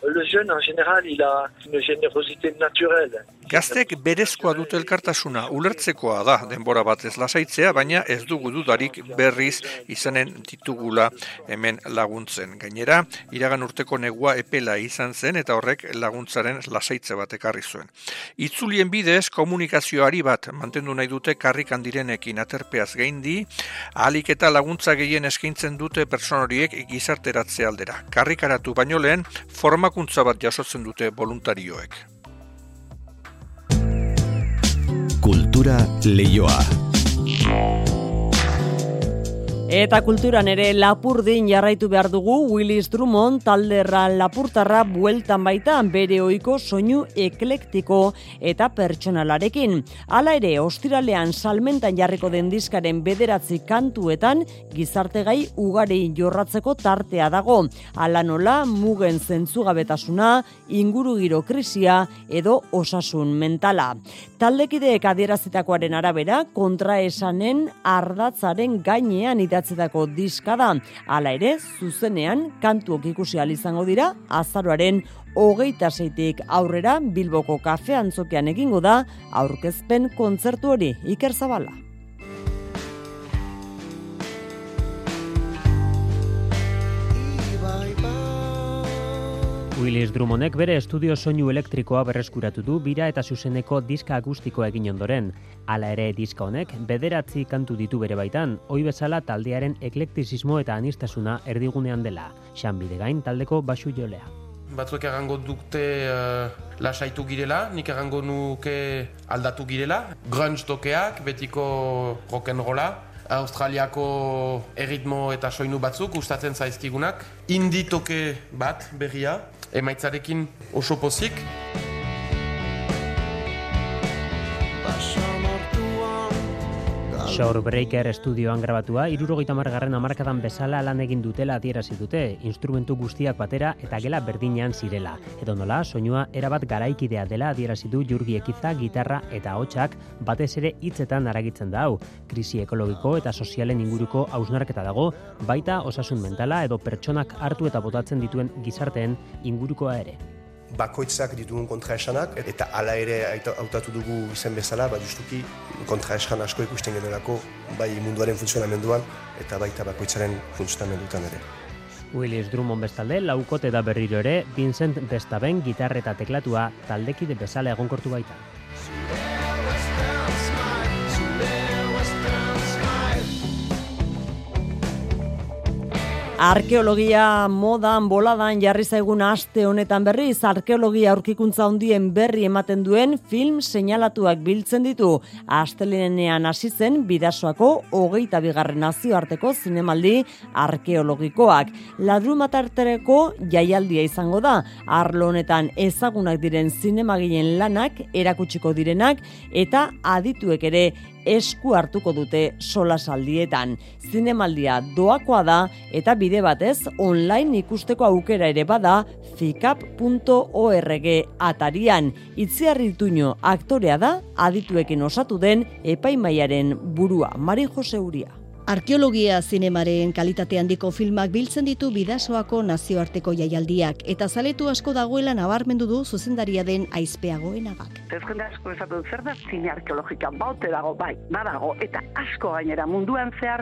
général, il a une générosité naturelle. Gaztek berezkoa dute elkartasuna, ulertzekoa da denbora batez lasaitzea, baina ez dugu dudarik berriz izanen ditugula hemen laguntzen. Gainera, iragan urteko negua epela izan zen eta horrek laguntzaren lasaitze bat ekarri zuen. Itzulien bidez, komunikazioari bat mantendu nahi dute karrikan direnekin aterpeaz gaindi, ahalik eta laguntza gehien eskaintzen dute personoriek gizarteratze aldera. Karrikaratu baino lehen, formakuntza bat jasotzen dute voluntarioek. Kultura leioa. Eta kulturan ere lapurdin jarraitu behar dugu Willis Drummond talderra lapurtarra bueltan baita bere oiko soinu eklektiko eta pertsonalarekin. Hala ere, ostiralean salmentan jarriko den diskaren bederatzi kantuetan gizartegai ugari jorratzeko tartea dago. Hala nola, mugen zentzugabetasuna, inguru giro krisia edo osasun mentala. Taldekideek adierazitakoaren arabera, kontraesanen ardatzaren gainean idatzetako diska da. Hala ere, zuzenean kantuok ikusi izango dira azaroaren hogeita zeitik aurrera Bilboko kafe antzokean egingo da aurkezpen kontzertu hori Iker Zabala. Willis Drummondek bere estudio soinu elektrikoa berreskuratu du bira eta zuzeneko diska akustikoa egin ondoren. Hala ere diska honek bederatzi kantu ditu bere baitan, oi bezala taldearen eklektizismo eta anistasuna erdigunean dela. Xan gain taldeko basu jolea. Batzuek egango dukte uh, lasaitu girela, nik egango nuke aldatu girela. Grunge tokeak, betiko rock'n'rolla, Australiako erritmo eta soinu batzuk gustatzen zaizkigunak. Indi toke bat berria, emaitzarekin oso pozik. Shorebreaker estudioan grabatua, irurogeita margarren amarkadan bezala lan egin dutela adierazi dute, instrumentu guztiak batera eta gela berdinean zirela. Edo nola, soinua erabat garaikidea dela adierazi du jurgi ekiza, gitarra eta hotxak batez ere hitzetan aragitzen da hau. Krisi ekologiko eta sozialen inguruko hausnarketa dago, baita osasun mentala edo pertsonak hartu eta botatzen dituen gizarteen ingurukoa ere. Bakoitzak ditugun kontraesanak, eta hala ere hautatu dugu izen bezala, ba, justuki kontraesan asko ikusten genuelako, bai munduaren funtzionamenduan, eta baita bakoitzaren funtzionamendutan ere. Willis Drummond bestalde, laukote da berriro ere, Vincent Bestaben gitarra eta teklatua taldekide bezala egonkortu baita. Arkeologia modan boladan jarri zaigun aste honetan berriz arkeologia aurkikuntza hondien berri ematen duen film seinalatuak biltzen ditu. Astelenean hasi zen bidasoako hogeita bigarren nazioarteko zinemaldi arkeologikoak. Ladru matartereko jaialdia izango da. Arlo honetan ezagunak diren zinemagileen lanak erakutsiko direnak eta adituek ere esku hartuko dute solasaldietan. Zinemaldia doakoa da eta bide batez online ikusteko aukera ere bada ficap.org atarian. Itziarri tuño aktorea da adituekin osatu den epaimaiaren burua Mari Jose Uria. Arkeologia zinemaren kalitate handiko filmak biltzen ditu bidasoako nazioarteko jaialdiak eta zaletu asko dagoela nabarmendu du zuzendaria den aizpeagoenagak. Ez jende asko esatu zer da zine arkeologika baute dago, bai, badago, eta asko gainera munduan zehar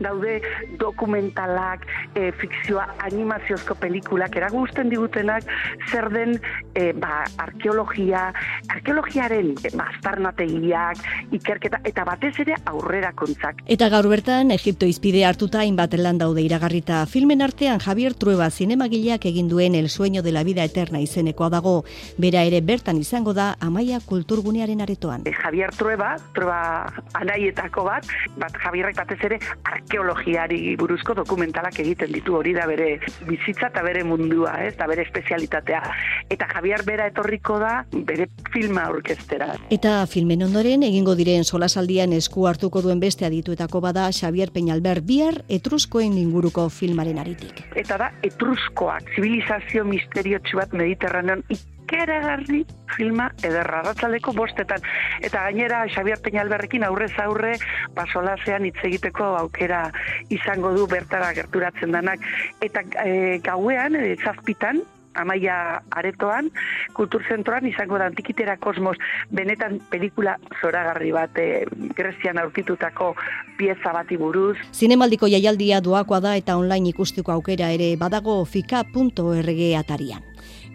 daude dokumentalak, e, fikzioa, animaziozko pelikulak, eragusten digutenak zer den e, ba, arkeologia, arkeologiaren e, bastarnategiak, ikerketa, eta batez ere aurrera kontzak. Eta gaur bertan Egipto izpide hartuta hainbat lan daude iragarrita. Filmen artean Javier Trueba zinemagileak egin duen El sueño de la vida eterna izenekoa dago. Bera ere bertan izango da Amaia Kulturgunearen aretoan. E, Javier Trueba, Trueba anaietako bat, bat Javierrek batez ere arkeologiari buruzko dokumentalak egiten ditu hori da bere bizitza eta bere mundua, ez, eta bere espezialitatea. Eta Javier bera etorriko da bere filma orkestera. Eta filmen ondoren egingo diren solasaldian esku hartuko duen beste adituetako bada Xavier Peñalber bihar etruskoen inguruko filmaren aritik. Eta da etruskoak, zibilizazio misteriotsu bat mediterranean ikeragarri filma ederra ratzaldeko bostetan. Eta gainera Xavier Peñalberrekin aurrez aurre basolazean hitz egiteko aukera izango du bertara gerturatzen danak. Eta e, gauean, e, zazpitan, amaia aretoan, kulturzentroan izango da antikitera kosmos, benetan pelikula zoragarri bat e, Grezian aurkitutako pieza bati buruz. Zinemaldiko jaialdia doakoa da eta online ikusteko aukera ere badago fika.org atarian.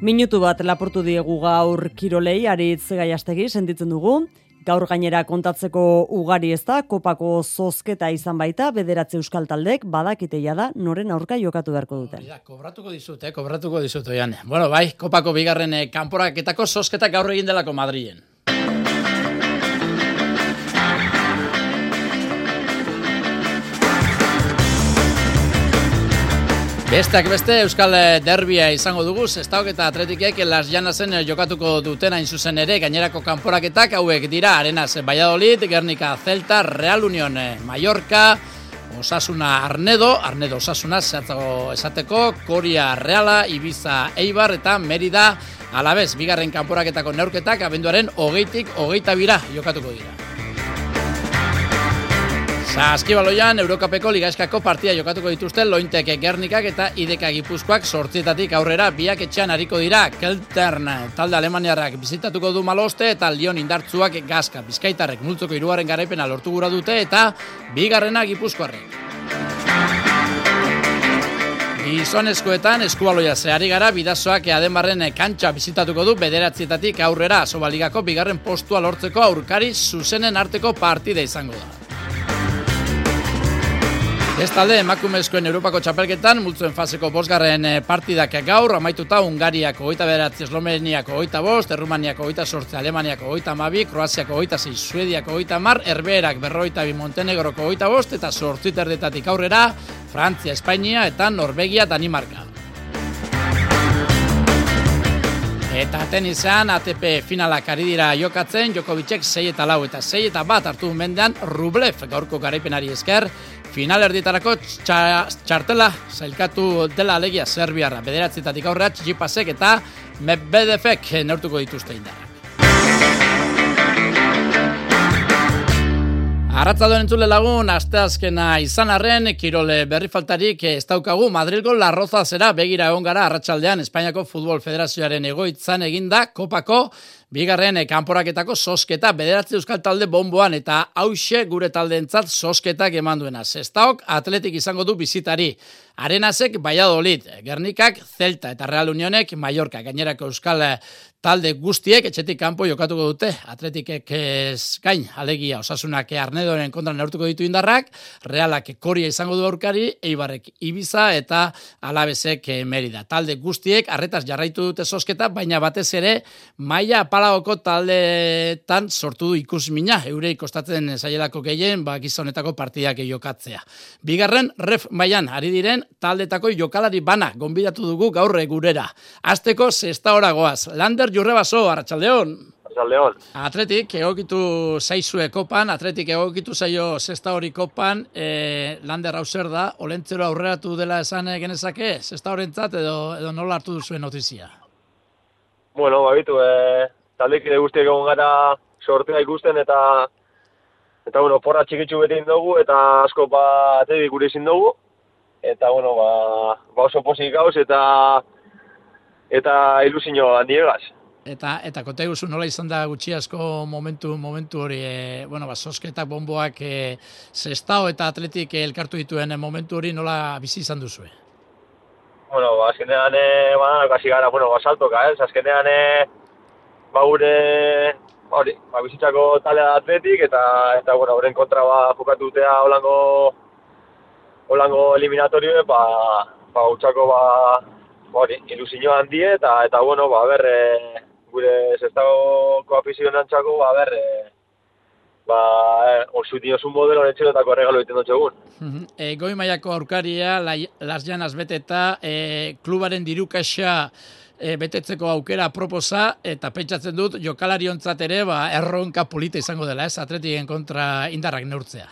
Minutu bat laportu diegu gaur kirolei, aritz gaiastegi, sentitzen dugu. Gaur gainera kontatzeko ugari ez da, kopako zozketa izan baita, bederatze euskal taldek, badakiteia da, noren aurka jokatu beharko duten. Ja, kobratuko dizut, eh, kobratuko dizut, oian. Bueno, bai, kopako bigarren eh, kanporaketako zozketa gaur egin delako Madrien. Besteak beste Euskal Derbia izango dugu, Zestauk eta Atletikek Las Janasen jokatuko duten hain zuzen ere gainerako kanporaketak hauek dira Arenas Valladolid, Gernika Celta, Real Union Mallorca, Osasuna Arnedo, Arnedo Osasuna zehatzago esateko, Koria Reala, Ibiza Eibar eta Merida Alabez, bigarren kanporaketako neurketak abenduaren hogeitik hogeita bira jokatuko dira. Saskibaloian, Eurokapeko ligaiskako partia jokatuko dituzte Lointek Gernikak eta Ideka Gipuzkoak sortzietatik aurrera biak etxean hariko dira Keltern talde Alemaniarrak bizitatuko du maloste eta Lion indartzuak gazka bizkaitarrek multzoko iruaren garaipena lortu gura dute eta bigarrena Gipuzkoarrek. Gizonezkoetan eskubaloia zehari gara bidazoak adenbarren kantxa bizitatuko du bederatzietatik aurrera sobaligako bigarren postua lortzeko aurkari zuzenen arteko partida izango da. Ez emakumezkoen Europako txapelketan, multzuen faseko bosgarren eh, partidak gaur, amaituta Ungariako oita beratzi, Esloveniako oita bost, Errumaniako oita sortze, Alemaniako oita mabi, Kroaziako oita zei, Suediako oita mar, Erberak berroita bi Montenegroko oita bost, eta sortziterdetatik aurrera, Frantzia, Espainia eta Norvegia Danimarka. Eta tenisean ATP finalak ari dira jokatzen, Jokovicek 6 eta lau eta 6 eta bat hartu mendean Rublev gaurko garaipenari esker, final erditarako txartela zailkatu dela alegia Serbiarra. Bederatzetatik aurrera txipasek eta Medvedevek neurtuko dituzte indarrak. Arratzaldon entzule lagun, asteazkena izan arren, kirole berri faltarik ez daukagu Madrilgo larroza zera begira egon gara arratsaldean Espainiako Futbol Federazioaren egoitzan eginda kopako bigarren kanporaketako sosketa bederatzi euskal talde bomboan eta hause gure taldeentzat sosketak eman duena. Zestaok atletik izango du bizitari. Arenasek Valladolid, Gernikak Celta eta Real Unionek Mallorca. Gainerako euskal talde guztiek etxetik kanpo jokatuko dute. Atletikek gain alegia osasunak arnedoren kontra neurtuko ditu indarrak, realak koria izango du aurkari, eibarrek ibiza eta alabezek merida. Talde guztiek arretaz jarraitu dute sosketa, baina batez ere maia apalagoko taldetan sortu du ikus mina, eurei kostatzen zaielako gehien, ba, gizonetako partidak jokatzea. Bigarren, ref maian, ari diren, taldetako jokalari bana, gonbidatu dugu gaurre gurera. Azteko, zesta horagoaz. Lander Jurrebaso, Arratxaldeon. Arratxaldeon. Atletik, egokitu zaizue kopan, atletik egokitu zaio zesta hori kopan, e, Lander hauser da, olentzero aurreratu dela esan genezake, zesta horentzat edo, edo nola hartu duzuen notizia? Bueno, babitu, e, taldeik guztiak egon gara sortea ikusten eta eta bueno, porra txikitzu beti dugu eta asko ba atletik gure izin dugu eta bueno, ba, ba oso posik gauz eta eta ilusio handiegaz. Eta eta konta iguzu nola izan da gutxi asko momentu momentu hori e, bueno ba sosketak bonboak e, Sestao eta Atletik elkartu dituen momentu hori nola bizi izan duzu? Bueno, ba azkenean eh ba kasi gara, bueno, ba saltoka, eh, azkenean eh ba gure hori, ba bizitzako talde Atletik eta eta bueno, horren kontra ba jokatu dutea Holango Holango eliminatorio ba ba utzako ba hori, ilusio handie eta eta bueno, ba ber eh gure zestagoko afizionantzako, ba, ber, e, ba, e, osu diosun modelo netxerotako regalo egiten dut egun. E, goi maiako aurkaria, las janas beteta, e, klubaren dirukaxa e, betetzeko aukera proposa, eta pentsatzen dut, jokalari ontzat ere, ba, erronka polita izango dela, ez, atletien kontra indarrak neurtzea.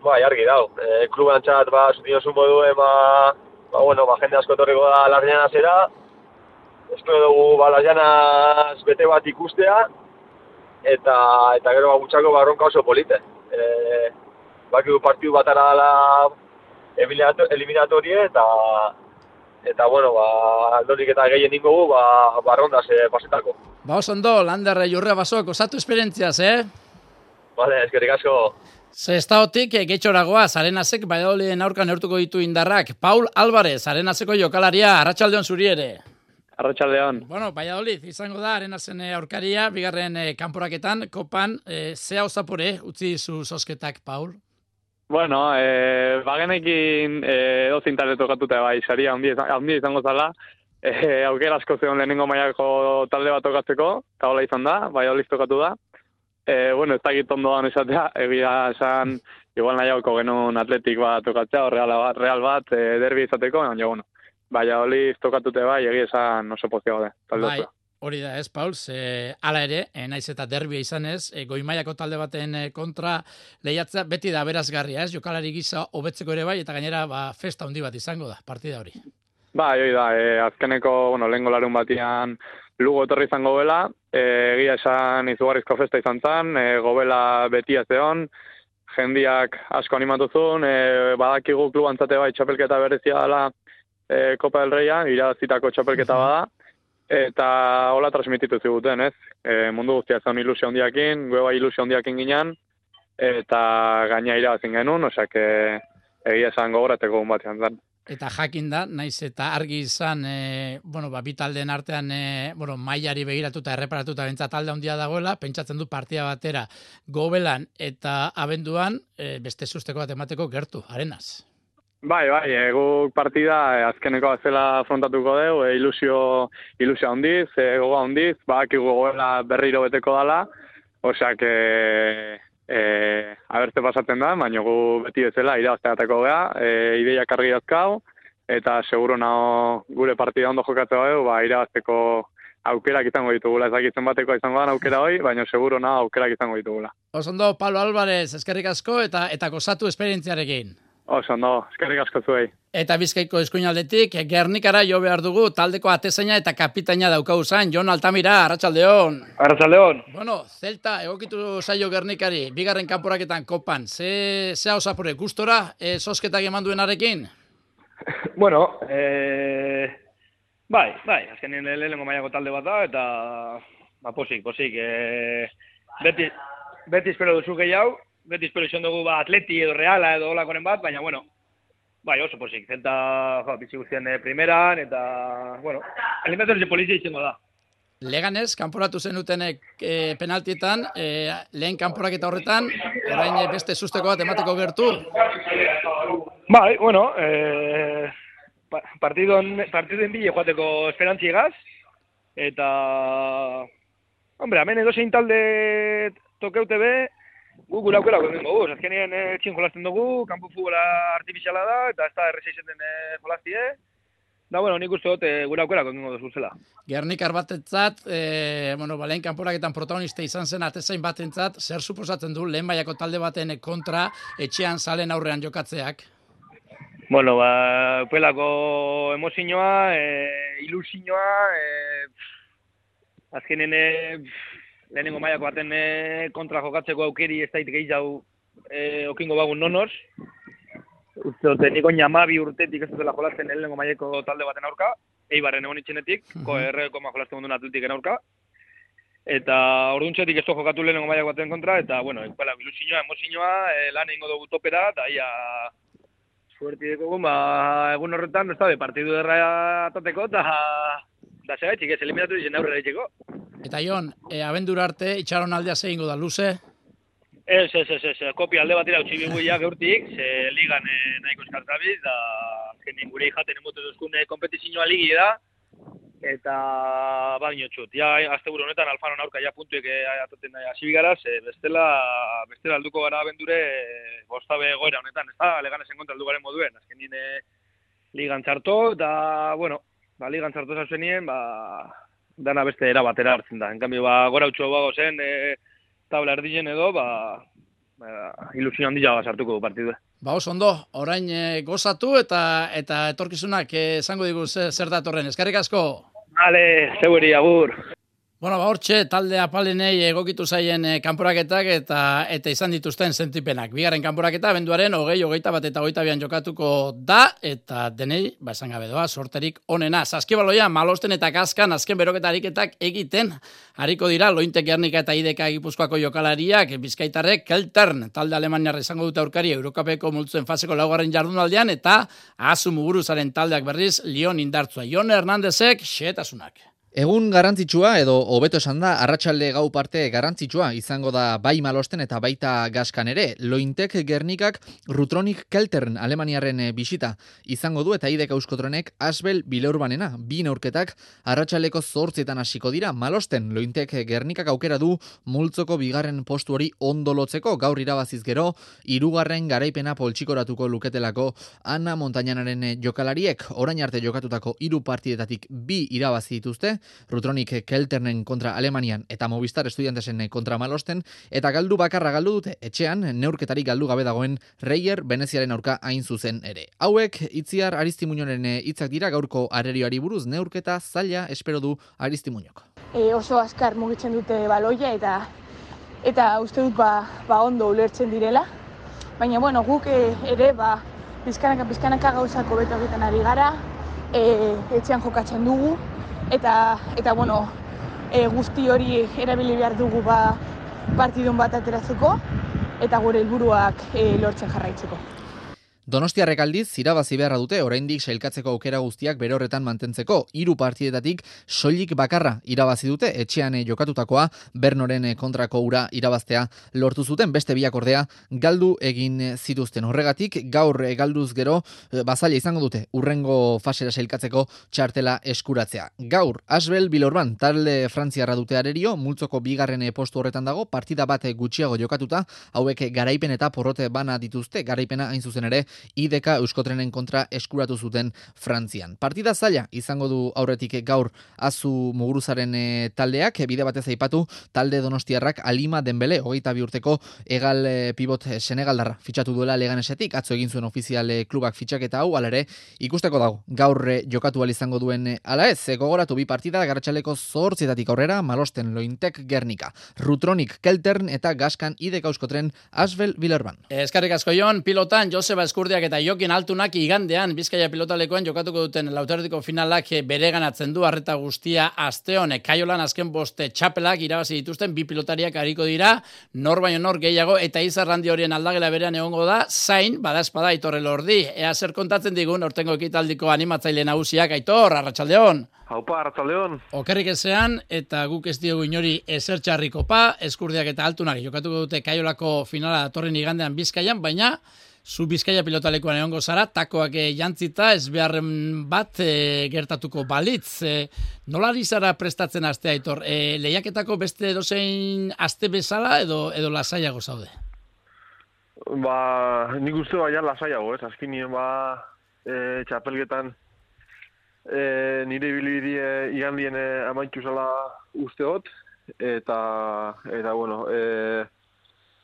Ba, jargi dau. E, kluban txat, ba, zutiosun moduen, ba, ba, bueno, ba, jende asko torriko da las janasera, espero dugu balaianaz bete bat ikustea eta eta gero gutxako barronka oso polite. Eh, bakigu partiu batara dela eliminatorie eta eta bueno, ba aldorik eta gehien ningu ba barronda se pasetako. Ba oso ondo, Landerre Jurre Basok osatu esperientziaz, eh? Vale, eskerrik asko. Zestaotik getxoragoa Zarenasek Baiolien aurka neurtuko ditu indarrak. Paul Alvarez, Zarenaseko jokalaria, Arratsaldeon zuri ere. Arratxaldean. Bueno, Valladolid izango da, arena zen aurkaria, bigarren eh, kanporaketan, kopan, eh, zea osapore, utzi zu sosketak, Paul? Bueno, eh, bagenekin eh, dozin talde tokatuta bai, saria handi izango zala, eh, aukera asko zeon lehenengo maiako talde bat tokatzeko, eta hola izan da, Valladolid tokatu da. Eh, bueno, ez dakit ondoan esatea, egia esan, igual nahiago genuen atletik bat tokatzea, real bat, real bat eh, derbi izateko, baina, bueno, Baina oli tokatute bai, egia esan oso pozio gode. Bai, hori da ez, Paul, ze ala ere, e, naiz eta derbia izan ez, e, goimaiako talde baten e, kontra lehiatzea beti da berazgarria ez, jokalari gisa hobetzeko ere bai, eta gainera ba, festa handi bat izango da, partida hori. Bai, hori da, e, azkeneko, bueno, lehen golarun batian lugo etorri izango bela, egia esan izugarrizko festa izan zen, e, gobela beti zeon, jendiak asko animatuzun, e, badakigu klubantzate bai txapelketa berezia dela, e, Copa del Reia, irazitako txapelketa bada, eta hola transmititu ziguten, ez? E, mundu guztia zen ilusio handiakin, gue bai ilusio handiakin ginen, eta gaina irabazin genuen, osak egia esan gogorateko batean zen. Eta jakin da, naiz eta argi izan, e, bueno, ba, bitaldeen artean, e, bueno, mailari begiratuta, erreparatuta, bentsa talde handia dagoela, pentsatzen du partia batera gobelan eta abenduan, e, beste susteko bat emateko gertu, arenaz. Bai, bai, egu partida e, azkeneko azela afrontatuko dugu, e, ilusio, ilusio handiz, e, goga handiz, bak gogoela berriro beteko dala, osak, e, e, abertze pasatzen da, baina gu beti bezala irabazteatako geha, e, ideia kargi dazkau, eta seguro naho gure partida ondo jokatzea dugu, ba, irabazteko aukerak izango ditugula, ezakitzen bateko izango da aukera hoi, baina seguro naho aukerak izango ditugula. Osondo, Pablo Álvarez, eskerrik asko, eta eta gozatu esperientziarekin. Oso, no, eskerrik asko zuei. Eta bizkaiko eskuinaldetik, Gernikara jo behar dugu, taldeko atezaina eta kapitaina daukau zain, Jon Altamira, Arratxaldeon. Arratxaldeon. Bueno, Zelta, egokitu saio Gernikari, bigarren kanporaketan kopan, ze, ze hau zapure, gustora, e, sosketak eman duenarekin? bueno, e, bai, bai, azkenin lehenengo maiako talde bat da, eta, ba, posik, posik, e, beti, beti espero duzu gehiago, beti espero dugu ba, atleti edo reala edo olakoren bat, baina, bueno, bai, oso posik, zenta, jo, bizi guztien eh, primeran, eta, bueno, alimentazio polizia izango da. Leganez, kanporatu zenutenek e, penaltietan, e, lehen kanporak eta horretan, orain beste susteko bat emateko gertu? Bai, bueno, e, partidon, partidon bile joateko esperantziegaz, eta, hombre, hemen edo zein talde tokeute be, gu gure aukera gure dugu, azkenien e, txin jolasten dugu, kanpo futbola artifiziala da, eta ez da erreza izaten e, jolaztie, da, bueno, nik uste dut e, gure aukera gure dugu zela. Gernikar batetzat, e, bueno, balein kanporaketan protagonista izan zen atezain batentzat, zer suposatzen du lehen baiako talde baten kontra etxean salen aurrean jokatzeak? Bueno, ba, pelako emozioa, e, ilusioa, e, azkenen e, lehenengo maiako baten e, kontra jokatzeko aukeri ez daitek gehiago e, okingo bagun nonos. Uste dute, niko bi urtetik ez dutela jolasten lehenengo maiako talde baten aurka, eibarren egon itxenetik, uh -huh. ko erreko ma jolasten mundun atletik aurka. Eta orduntzetik ez jokatu lehenengo maiako baten kontra, eta, bueno, ekuela bilusinoa, emozinoa, e, lan egingo dugu topera, eta ia suerti deko ba, egun horretan, ez da, partidu derra atateko, eta da segaitxik ez eliminatu dizen aurrera itxeko. Eta Jon, e, abendura arte, itxaron aldea zehingo da, luze? Ez, ez, ez, ez, kopi alde batera utzi biguia geurtik, ze ligan e, nahiko eskartabiz, da azkenin gure ijaten emote duzkun e, kompetizioa ligi da, eta baino txut. Ja, azte honetan alfanon aurka ja puntuek e, atoten da hasi bigaraz, e, bestela, bestela alduko gara abendure e, bostabe goera honetan, ez da, legan esen kontra aldugaren moduen, azkenin e, ligan txarto, eta, bueno, ba, ligan txarto zauzenien, ba, dana beste era batera hartzen da. En cambio, ba, gora utxo bago zen, e, tabla erdien edo, ba, ba ilusio handia sartuko du partidu. Ba, oso ondo, orain e, gozatu eta eta etorkizunak esango digu zer datorren. Eskarrik asko? Vale, zeuri, agur. Bueno, ba, hortxe, talde apalenei egokitu zaien e, kanporaketak eta eta izan dituzten sentipenak. Bigarren kanporaketa, benduaren, hogei, hogeita bat eta hogeita bian jokatuko da, eta denei, ba, esan gabe doa, sorterik onena. Zaskibaloia, malosten eta kaskan, azken beroketa ariketak egiten, hariko dira, lointek gernika eta ideka gipuzkoako jokalariak, bizkaitarrek, keltern, talde alemaniarra izango dute aurkari, Eurokapeko multzuen faseko laugarren jardunaldean, eta azu muguruzaren taldeak berriz, Lion indartzua. Jon Hernandezek, xetasunak. Egun garrantzitsua edo hobeto esan da arratsalde gau parte garrantzitsua izango da bai malosten eta baita gaskan ere. Lointek Gernikak Rutronik Keltern Alemaniaren bisita izango du eta idek euskotronek Asbel Bileurbanena. Bi neurketak arratsaldeko zortzietan hasiko dira malosten. Lointek Gernikak aukera du multzoko bigarren postu hori ondolotzeko gaur irabaziz gero hirugarren garaipena poltsikoratuko luketelako Ana Montañanaren jokalariek orain arte jokatutako hiru partidetatik bi irabazi dituzte Rutronik Kelternen kontra Alemanian eta Movistar Estudiantesen kontra Malosten, eta galdu bakarra galdu dute etxean neurketarik galdu gabe dagoen Reier Veneziaren aurka hain zuzen ere. Hauek, itziar Aristimuñoren hitzak dira gaurko arerioari buruz neurketa zaila espero du Aristimuñok. E, oso askar mugitzen dute baloia eta eta uste dut ba, ba ondo ulertzen direla. Baina bueno, guk e, ere ba, bizkanaka bizkanaka gauzako beto egiten ari gara, e, etxean jokatzen dugu, eta eta bueno, e, guzti hori erabili behar dugu ba partidun bat ateratzeko eta gure helburuak e, lortzen jarraitzeko. Donostiarrek aldiz irabazi beharra dute oraindik sailkatzeko aukera guztiak bere horretan mantentzeko. Hiru partidetatik soilik bakarra irabazi dute etxean eh, jokatutakoa Bernoren eh, kontrako ura irabaztea lortu zuten beste biak ordea galdu egin zituzten. Horregatik gaur eh, galduz gero bazaila izango dute urrengo fasera sailkatzeko txartela eskuratzea. Gaur Asbel Bilorban talde Frantziarra dute arerio multzoko bigarren postu horretan dago partida bat gutxiago jokatuta hauek garaipen eta porrote bana dituzte garaipena hain zuzen ere IDK Euskotrenen kontra eskuratu zuten Frantzian. Partida zaila izango du aurretik gaur azu muguruzaren e, taldeak, bide batez aipatu talde donostiarrak alima denbele, hogeita bi urteko egal e, pibot senegaldarra fitxatu duela leganesetik, atzo egin zuen ofiziale klubak fitxaketa hau, alere ikusteko dago, gaur e, jokatu izango duen e, ala ez, e, gogoratu bi partida, garatxaleko zortzietatik aurrera, malosten lointek gernika, rutronik keltern eta gaskan ide kauskotren asbel bilerban. Eskarrik asko jon, pilotan Joseba Eskurdiak eta Jokin Altunak igandean Bizkaia pilotalekoen jokatuko duten lauterdiko finalak bere ganatzen du arreta guztia asteon kaiolan azken boste txapelak irabazi dituzten bi pilotariak hariko dira nor baino nor gehiago eta izarrandi horien aldagela berean egongo da zain bada espada itorre lordi. Ea zer kontatzen digun ortengo ekitaldiko animatzaile nagusiak aitor arratsaldeon. Haupa, Arratzaldeon. Okerrik ezean, eta guk ez diogu inori ezer txarriko pa, eskurdiak eta altunak jokatuko dute kaiolako finala datorren igandean bizkaian, baina zu bizkaia pilotalekuan egongo zara, takoak e, jantzita, ez beharren bat e, gertatuko balitz. E, nola zara prestatzen astea, aitor? E, lehiaketako beste dozein aste bezala edo edo lasaiago zaude? Ba, nik uste baina lasaiago, ez? Azkinien ba, e, txapelgetan e, nire bilibidi e, igandien e, amaitxu zala usteot, eta, eta bueno, e,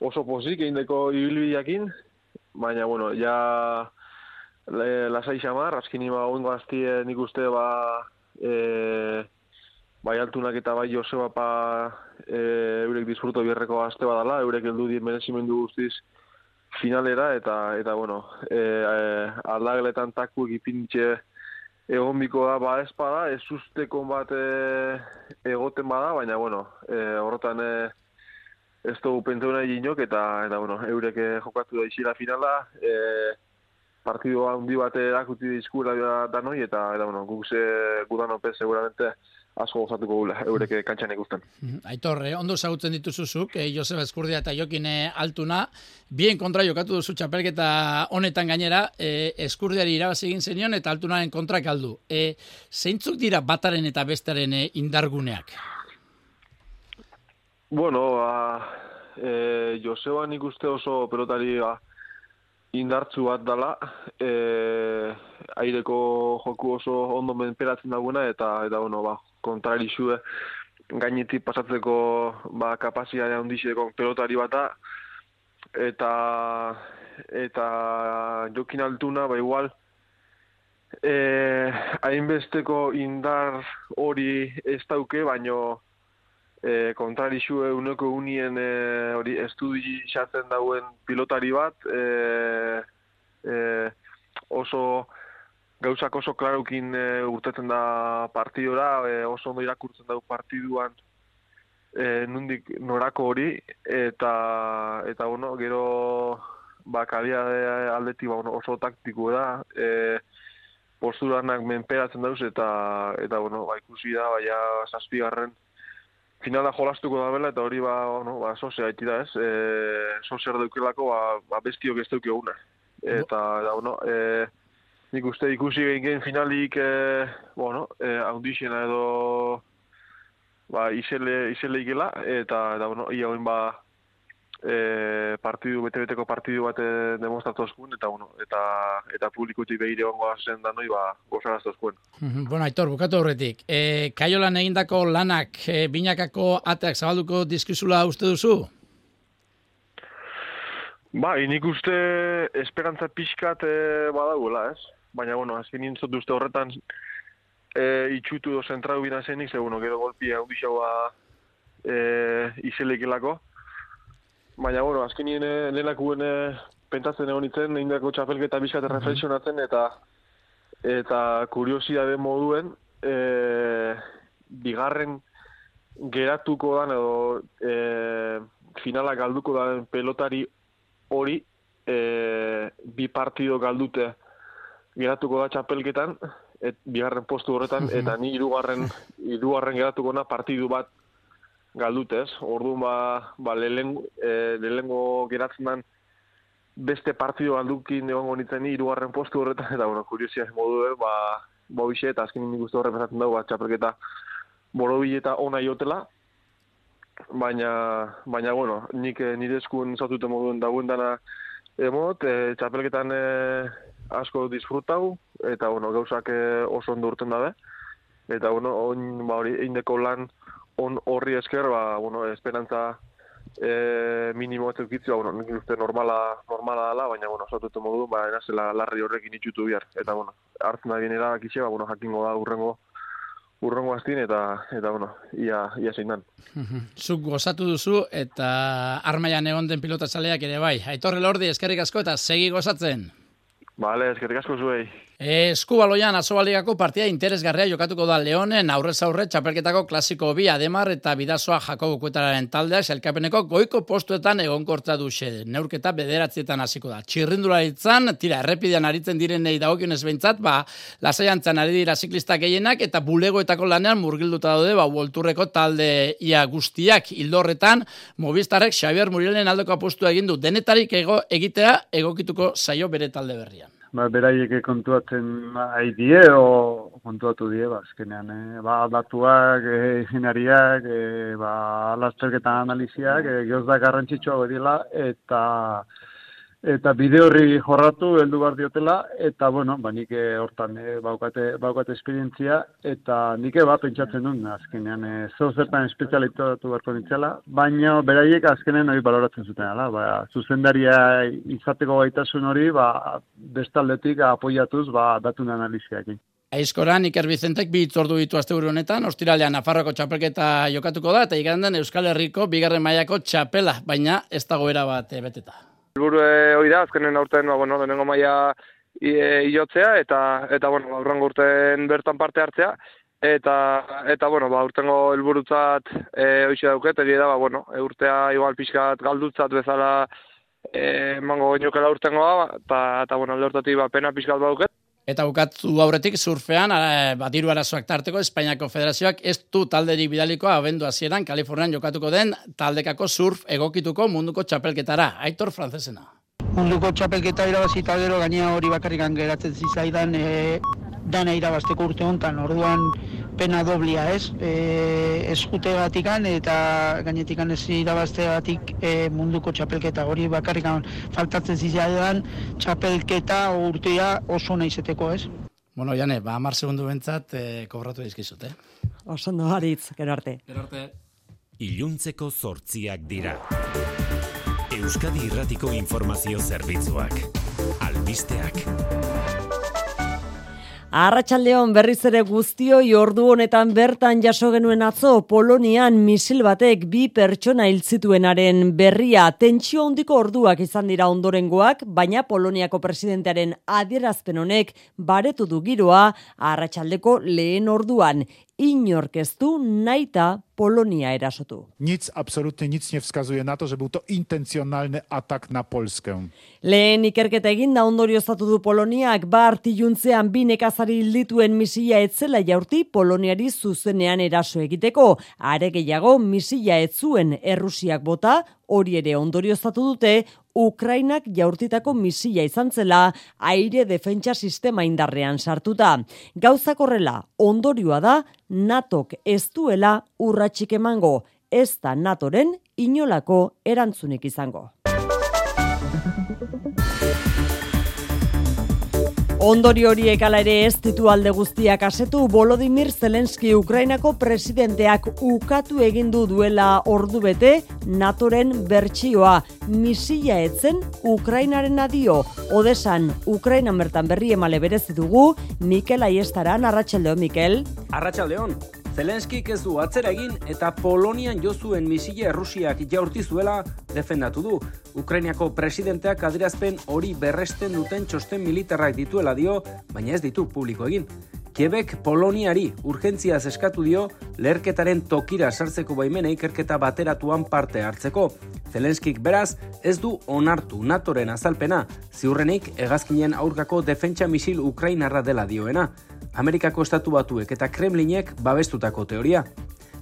oso pozik egin deko ibilbideakin, baina, bueno, ja le, lasai xamar, azkin ima oingo aztie nik uste ba, e, bai altunak eta bai Joseba pa e, eurek disfruto bierreko azte badala, eurek heldu di merezimendu guztiz finalera, eta, eta bueno, e, e, aldageletan takuek ipintxe, egon da, ba, ez bada, ez usteko bat e, egoten bada, baina, bueno, e, horretan e, ez dugu pentsau nahi inok, eta, eta, bueno, eurek jokatu da isila finala, e, partidua handi bat erakuti dizkura da noi, eta, eta, bueno, guk ze gudan opez, seguramente, asko gozatuko gula, eurek kantxan ikusten. Aitor, eh, ondo zagutzen dituzuzuk, eh, Joseba Eskurdia eta Jokine Altuna, bien kontra jokatu duzu txapelketa honetan gainera, eh, Eskurdiari irabazi egin zenion eta Altunaren kontra kaldu. Eh, zeintzuk dira bataren eta bestaren eh, indarguneak? Bueno, ba, eh, Joseba nik uste oso pelotari ba, indartzu bat dala, eh, aireko joku oso ondo menperatzen dagoena, eta, eta bueno, ba, kontrari zue gainetik pasatzeko ba, kapazitatea handizeko pelotari bata eta eta jokin altuna ba igual eh hainbesteko indar hori ez dauke baino eh kontrari zue uneko unien eh, hori estudi xatzen dauen pilotari bat eh eh oso gauzak oso klarukin e, urtetzen da partidora, e, oso ondo irakurtzen dugu partiduan e, nundik norako hori, eta, eta bueno, gero ba, kalia aldeti ba, oso taktiko da, e, posturanak menperatzen dauz, eta, eta bueno, ba, ikusi da, baina zazpigarren finala jolastuko da bela, eta hori ba, bueno, ba, sozea da ez, e, sozea daukelako ba, ba bestiok ez daukio Eta, eta, bueno, e, nik uste ikusi egin finalik, e, bueno, e, audizena edo ba, izele, izele ikela, eta, eta bueno, ia ba, e, partidu, bete-beteko partidu bat demostratu oskun, eta, bueno, eta, eta publikutik behire ongoa zen da noi, ba, gozaraztu oskun. bueno, Aitor, bukatu horretik. E, kaiolan egindako lanak, e, binakako ateak zabalduko dizkizula uste duzu? Ba, nik uste esperantza pixkat e, badagoela, ez? baina, bueno, azken nintzot duzte horretan e, itxutu do zentrau bina zenik, ze, bueno, gero golpia hau dixaua e, izelekelako. Baina, bueno, azken nien lehenak guen pentatzen egon itzen, indako txapelketa bizkat mm reflexionatzen, eta eta kuriosidade moduen, e, bigarren geratuko dan, edo e, finala galduko da pelotari hori, e, bi partido galdute, geratuko da txapelketan, et, bigarren postu horretan, eta ni irugarren, irugarren geratuko na partidu bat galdutez. Orduan ba, ba lehengo, e, geratzen dan beste partidu galdukin egon nintzen ni irugarren postu horretan, eta bueno, kuriosia modu ba, ba bixe, eta azken nik uste horren bezatzen dugu, ba, txapelketa eta ona iotela, baina, baina bueno, nik nire eskuen zatute moduen dagoen dana emot, e, txapelketan e, asko disfrutau, eta bueno, gauzak e, oso ondo urten dabe. Eta bueno, on, ba, hori, eindeko lan on horri esker, ba, bueno, esperantza e, minimo ez eukitzua, bueno, nik uste normala, normala dela, baina, bueno, osatutu modu, ba, erazela larri horrekin itxutu bihar. Eta, bueno, hartzen da binera bakitxe, ba, bueno, jakingo da urrengo, urrengo astin, eta, eta, bueno, ia, ia zein dan. Zuk gozatu duzu eta armaian egon den pilota ere bai. Aitorre lordi, eskerrik asko eta segi gozatzen. Bale, eskerrik asko zuei. Eskubaloian azobaligako partia interesgarria jokatuko da Leonen aurrez aurre txapelketako klasiko bi ademar eta bidazoa Jakobo Kuetararen taldeak selkapeneko goiko postuetan egonkortza duxe. Neurketa bederatzietan hasiko da. Txirrindularitzan, tira, errepidean aritzen direnei dagokionez behintzat, ba, lasaiantzan ari dira ziklistak gehienak eta bulegoetako lanean murgilduta daude, ba, volturreko talde ia guztiak hildorretan, Movistarrek Xavier Murielen aldeko apostu egin du denetarik ego, egitea egokituko saio bere talde berrian ba, beraiek kontuatzen die o kontuatu die, ba, azkenean, eh? ba, datuak, eh, inginariak, eh, ba, lasterketan analiziak, gehoz da garrantzitsua dela, eta eta bide horri jorratu heldu bar diotela eta bueno ba nik eh, hortan e, baukate baukate esperientzia eta nik ba pentsatzen dut azkenean e, zo zertan espezializatu beharko nintzela baina beraiek azkenen hori baloratzen zuten ala ba zuzendaria izateko gaitasun hori ba bestaldetik apoiatuz ba datun analiziakin Aizkoran, Iker Bizentek bi itzordu ditu azte honetan, ostiralean Nafarroko txapelketa jokatuko da, eta igandan Euskal Herriko bigarren mailako txapela, baina ez dagoera bat beteta. Elburu e, hori da, azkenen aurten, ba, bueno, denengo maia iotzea, eta, eta bueno, ba, urrengo urten bertan parte hartzea, eta, eta bueno, ba, urtengo helburutzat e, hoxe dauket, eri da, ba, bueno, e, urtea igual pixkat galdutzat bezala e, mango gainokela urtengoa, eta, eta bueno, alde hortatik, ba, pena pixkat bauket. Eta bukatu aurretik surfean, batiru arazoak tarteko, Espainiako Federazioak ez du talderik bidalikoa abendu hasieran Kalifornian jokatuko den taldekako surf egokituko munduko txapelketara. Aitor francesena. Munduko txapelketa irabazita gero gainea hori bakarrikan geratzen zizaidan e, dana irabazteko urte honetan, orduan pena doblia, ez? E, batikan eta gainetikan ez irabazte batik e, munduko txapelketa hori bakarrikan faltatzen zizaidan txapelketa urtea oso naizeteko, ez? Bueno, jane, ba, amar segundu bentsat e, kobratu dizkizut, eh? Oso no haritz, gero arte. Gero arte. Iluntzeko zortziak dira. Euskadi Irratiko Informazio Zerbitzuak. Albisteak. Arratxaldeon berriz ere guztioi ordu honetan bertan jaso genuen atzo Polonian misil batek bi pertsona hiltzituenaren berria. Tentsio handiko orduak izan dira ondorengoak, baina Poloniako presidentearen adierazpen honek baretu du giroa arratsaldeko lehen orduan inorkeztu naita Polonia erasotu. Nic, absolutnie nic nie wskazuje na to, że był to intencjonalny atak na Polskę. Lehen ikerketa egin da ondorioztatu du Poloniak, ba artiluntzean bi nekazari dituen misila etzela jaurti Poloniari zuzenean eraso egiteko. Are gehiago misila etzuen Errusiak bota, hori ere ondorioztatu dute, Ukrainak jaurtitako misila izan zela aire defentsa sistema indarrean sartuta. Gauzak horrela, ondorioa da, natok ez duela urratxik emango, ez da natoren inolako erantzunik izango. Ondori horiek ala ere ez ditu alde guztiak asetu. Volodymyr Zelenski Ukrainako presidenteak ukatu egin du duela ordu bete Natoren bertsioa. Misila etzen Ukrainaren adio. Odesan Ukraina bertan berri emale berezi dugu. Mikel Aiestaran Arratsaldeon Mikel. Arratsaldeon Zelenskik ez du atzera egin eta Polonian jozuen misile Rusiak jaurti zuela defendatu du. Ukrainiako presidenteak adirazpen hori berresten duten txosten militarrak dituela dio, baina ez ditu publiko egin. Kiebek Poloniari urgentziaz eskatu dio leherketaren tokira sartzeko baimena ikerketa bateratuan parte hartzeko. Zelenskik beraz ez du onartu NATOren azalpena, ziurrenik hegazkinen aurkako defentsa misil Ukrainarra dela dioena. Amerikako estatu batuek eta Kremlinek babestutako teoria.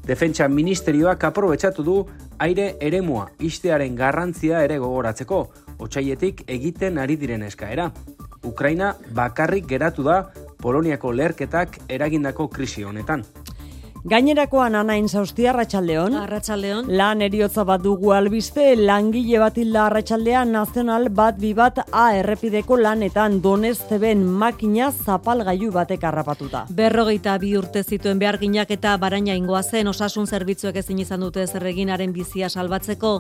Defentsa ministerioak aprobetsatu du aire eremua istearen garrantzia ere gogoratzeko, otsaietik egiten ari diren eskaera. Ukraina bakarrik geratu da Poloniako leherketak eragindako krisi honetan. Gainerakoan anain zauzti arratsaldeon. Arratsaldeon. Lan eriotza bat dugu albiste, langile bat hilda arratsaldean nazional bat bibat A errepideko lanetan donesteben makina zapalgailu batek harrapatuta. Berrogeita bi urte zituen beharginak eta baraina ingoa zen osasun zerbitzuek ezin izan dute zerreginaren bizia salbatzeko.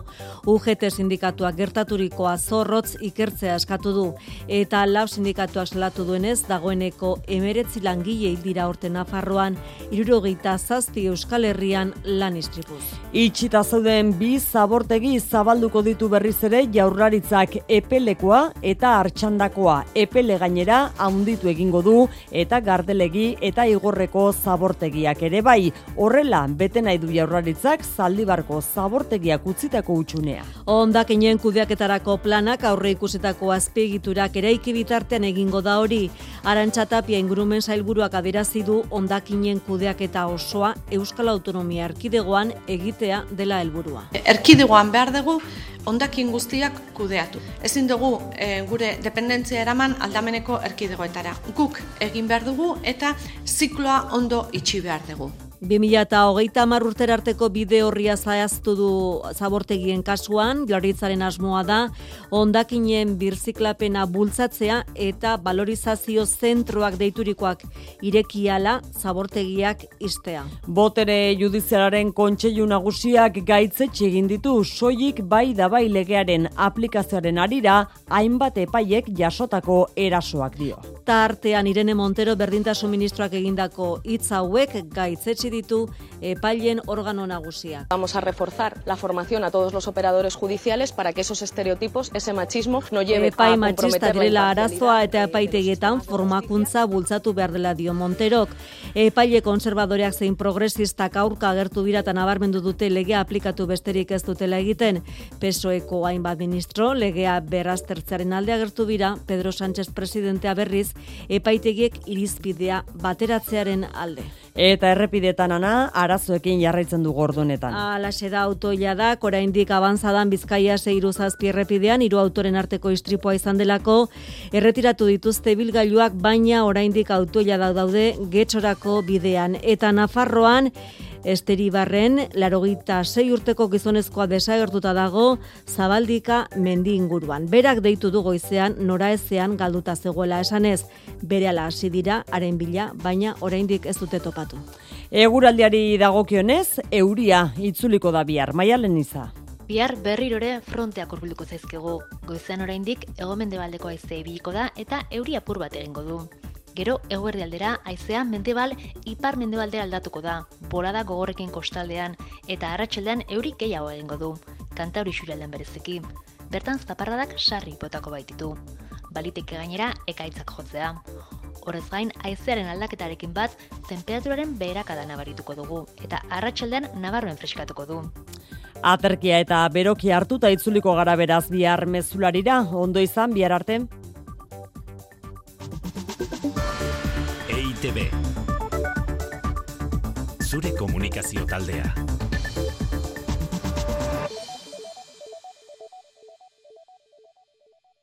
UGT sindikatuak gertaturikoa zorrotz ikertzea eskatu du. Eta lab sindikatuak salatu duenez, dagoeneko emeretzi langile hildira orte Nafarroan, irurogeita zazpi Euskal Herrian lan istripuz. Itxita zeuden bi zabortegi zabalduko ditu berriz ere jaurlaritzak epelekoa eta hartxandakoa epele gainera handitu egingo du eta gardelegi eta igorreko zabortegiak ere bai. Horrela, bete nahi du jaurlaritzak zaldibarko zabortegiak utzitako utxunea. Ondakinen kudeaketarako planak aurre ikusitako azpiegiturak eraiki bitartean egingo da hori. Arantxatapia ingurumen zailburuak adirazi du ondakinen kudeaketa osoa Euskal Autonomia Erkidegoan egitea dela helburua. Erkidegoan behar dugu ondakin guztiak kudeatu. Ezin dugu e, gure dependentzia eraman aldameneko erkidegoetara. Guk egin behar dugu eta zikloa ondo itxi behar dugu. 2008 urter arteko bide horria zahaztu du zabortegien kasuan, gloritzaren asmoa da, ondakinen birziklapena bultzatzea eta valorizazio zentroak deiturikoak irekiala zabortegiak istea. Botere judizialaren kontseilu nagusiak gaitzetxe egin ditu soilik bai da bai legearen aplikazioaren arira hainbat epaiek jasotako erasoak dio. Tartean Irene Montero berdintasun ministroak egindako hitz hauek gaitzetsi ditu epailen órgano nagusia. Vamos a reforzar la formación a todos los operadores judiciales para que esos estereotipos, ese machismo, no lleve Epai a machista direla arazoa eta epaitegietan formakuntza bultzatu behar dela dio Monterok. Epaile konservadoreak zein progresistak aurka agertu dira eta nabarmendu dute legea aplikatu besterik ez dutela egiten. PSOEko hainbat ministro legea beraztertzearen alde agertu dira Pedro Sánchez presidentea berriz epaitegiek irizpidea bateratzearen alde. Eta errepidetan ana, arazoekin jarraitzen du gordonetan. Alaxe da autoia da, oraindik abantzadan Bizkaia seiru zazpi errepidean, hiru autoren arteko istripua izan delako, erretiratu dituzte bilgailuak, baina oraindik autoia da daude getxorako bidean. Eta Nafarroan, Esteribarren, larogita sei urteko gizonezkoa desagertuta dago, zabaldika mendi inguruan. Berak deitu du goizean, nora ezean galduta zegoela esanez, bere ala hasi dira, haren bila, baina oraindik ez dute topatu. Eguraldiari dagokionez, euria itzuliko da bihar, maialen iza. Bihar berrirore fronteak hurbilduko zaizkigu. Goizean oraindik hegomendebaldeko haize ibiliko da eta euri apur bat egingo du. Gero eguerdialdera haizea mendebal ipar mendebaldera aldatuko da. Bolada gogorrekin kostaldean eta arratsaldean euri gehiago egingo du. Kantauri xuraldean bereziki. Bertan zaparradak sarri botako baititu. Baliteke gainera ekaitzak jotzea. Horrez gain, haizearen aldaketarekin bat, temperaturaren beherakada nabarituko dugu, eta arratsaldean nabarmen freskatuko du. Aterkia eta beroki hartuta itzuliko gara beraz bihar mezularira, ondo izan bihar arte. EITB Zure komunikazio taldea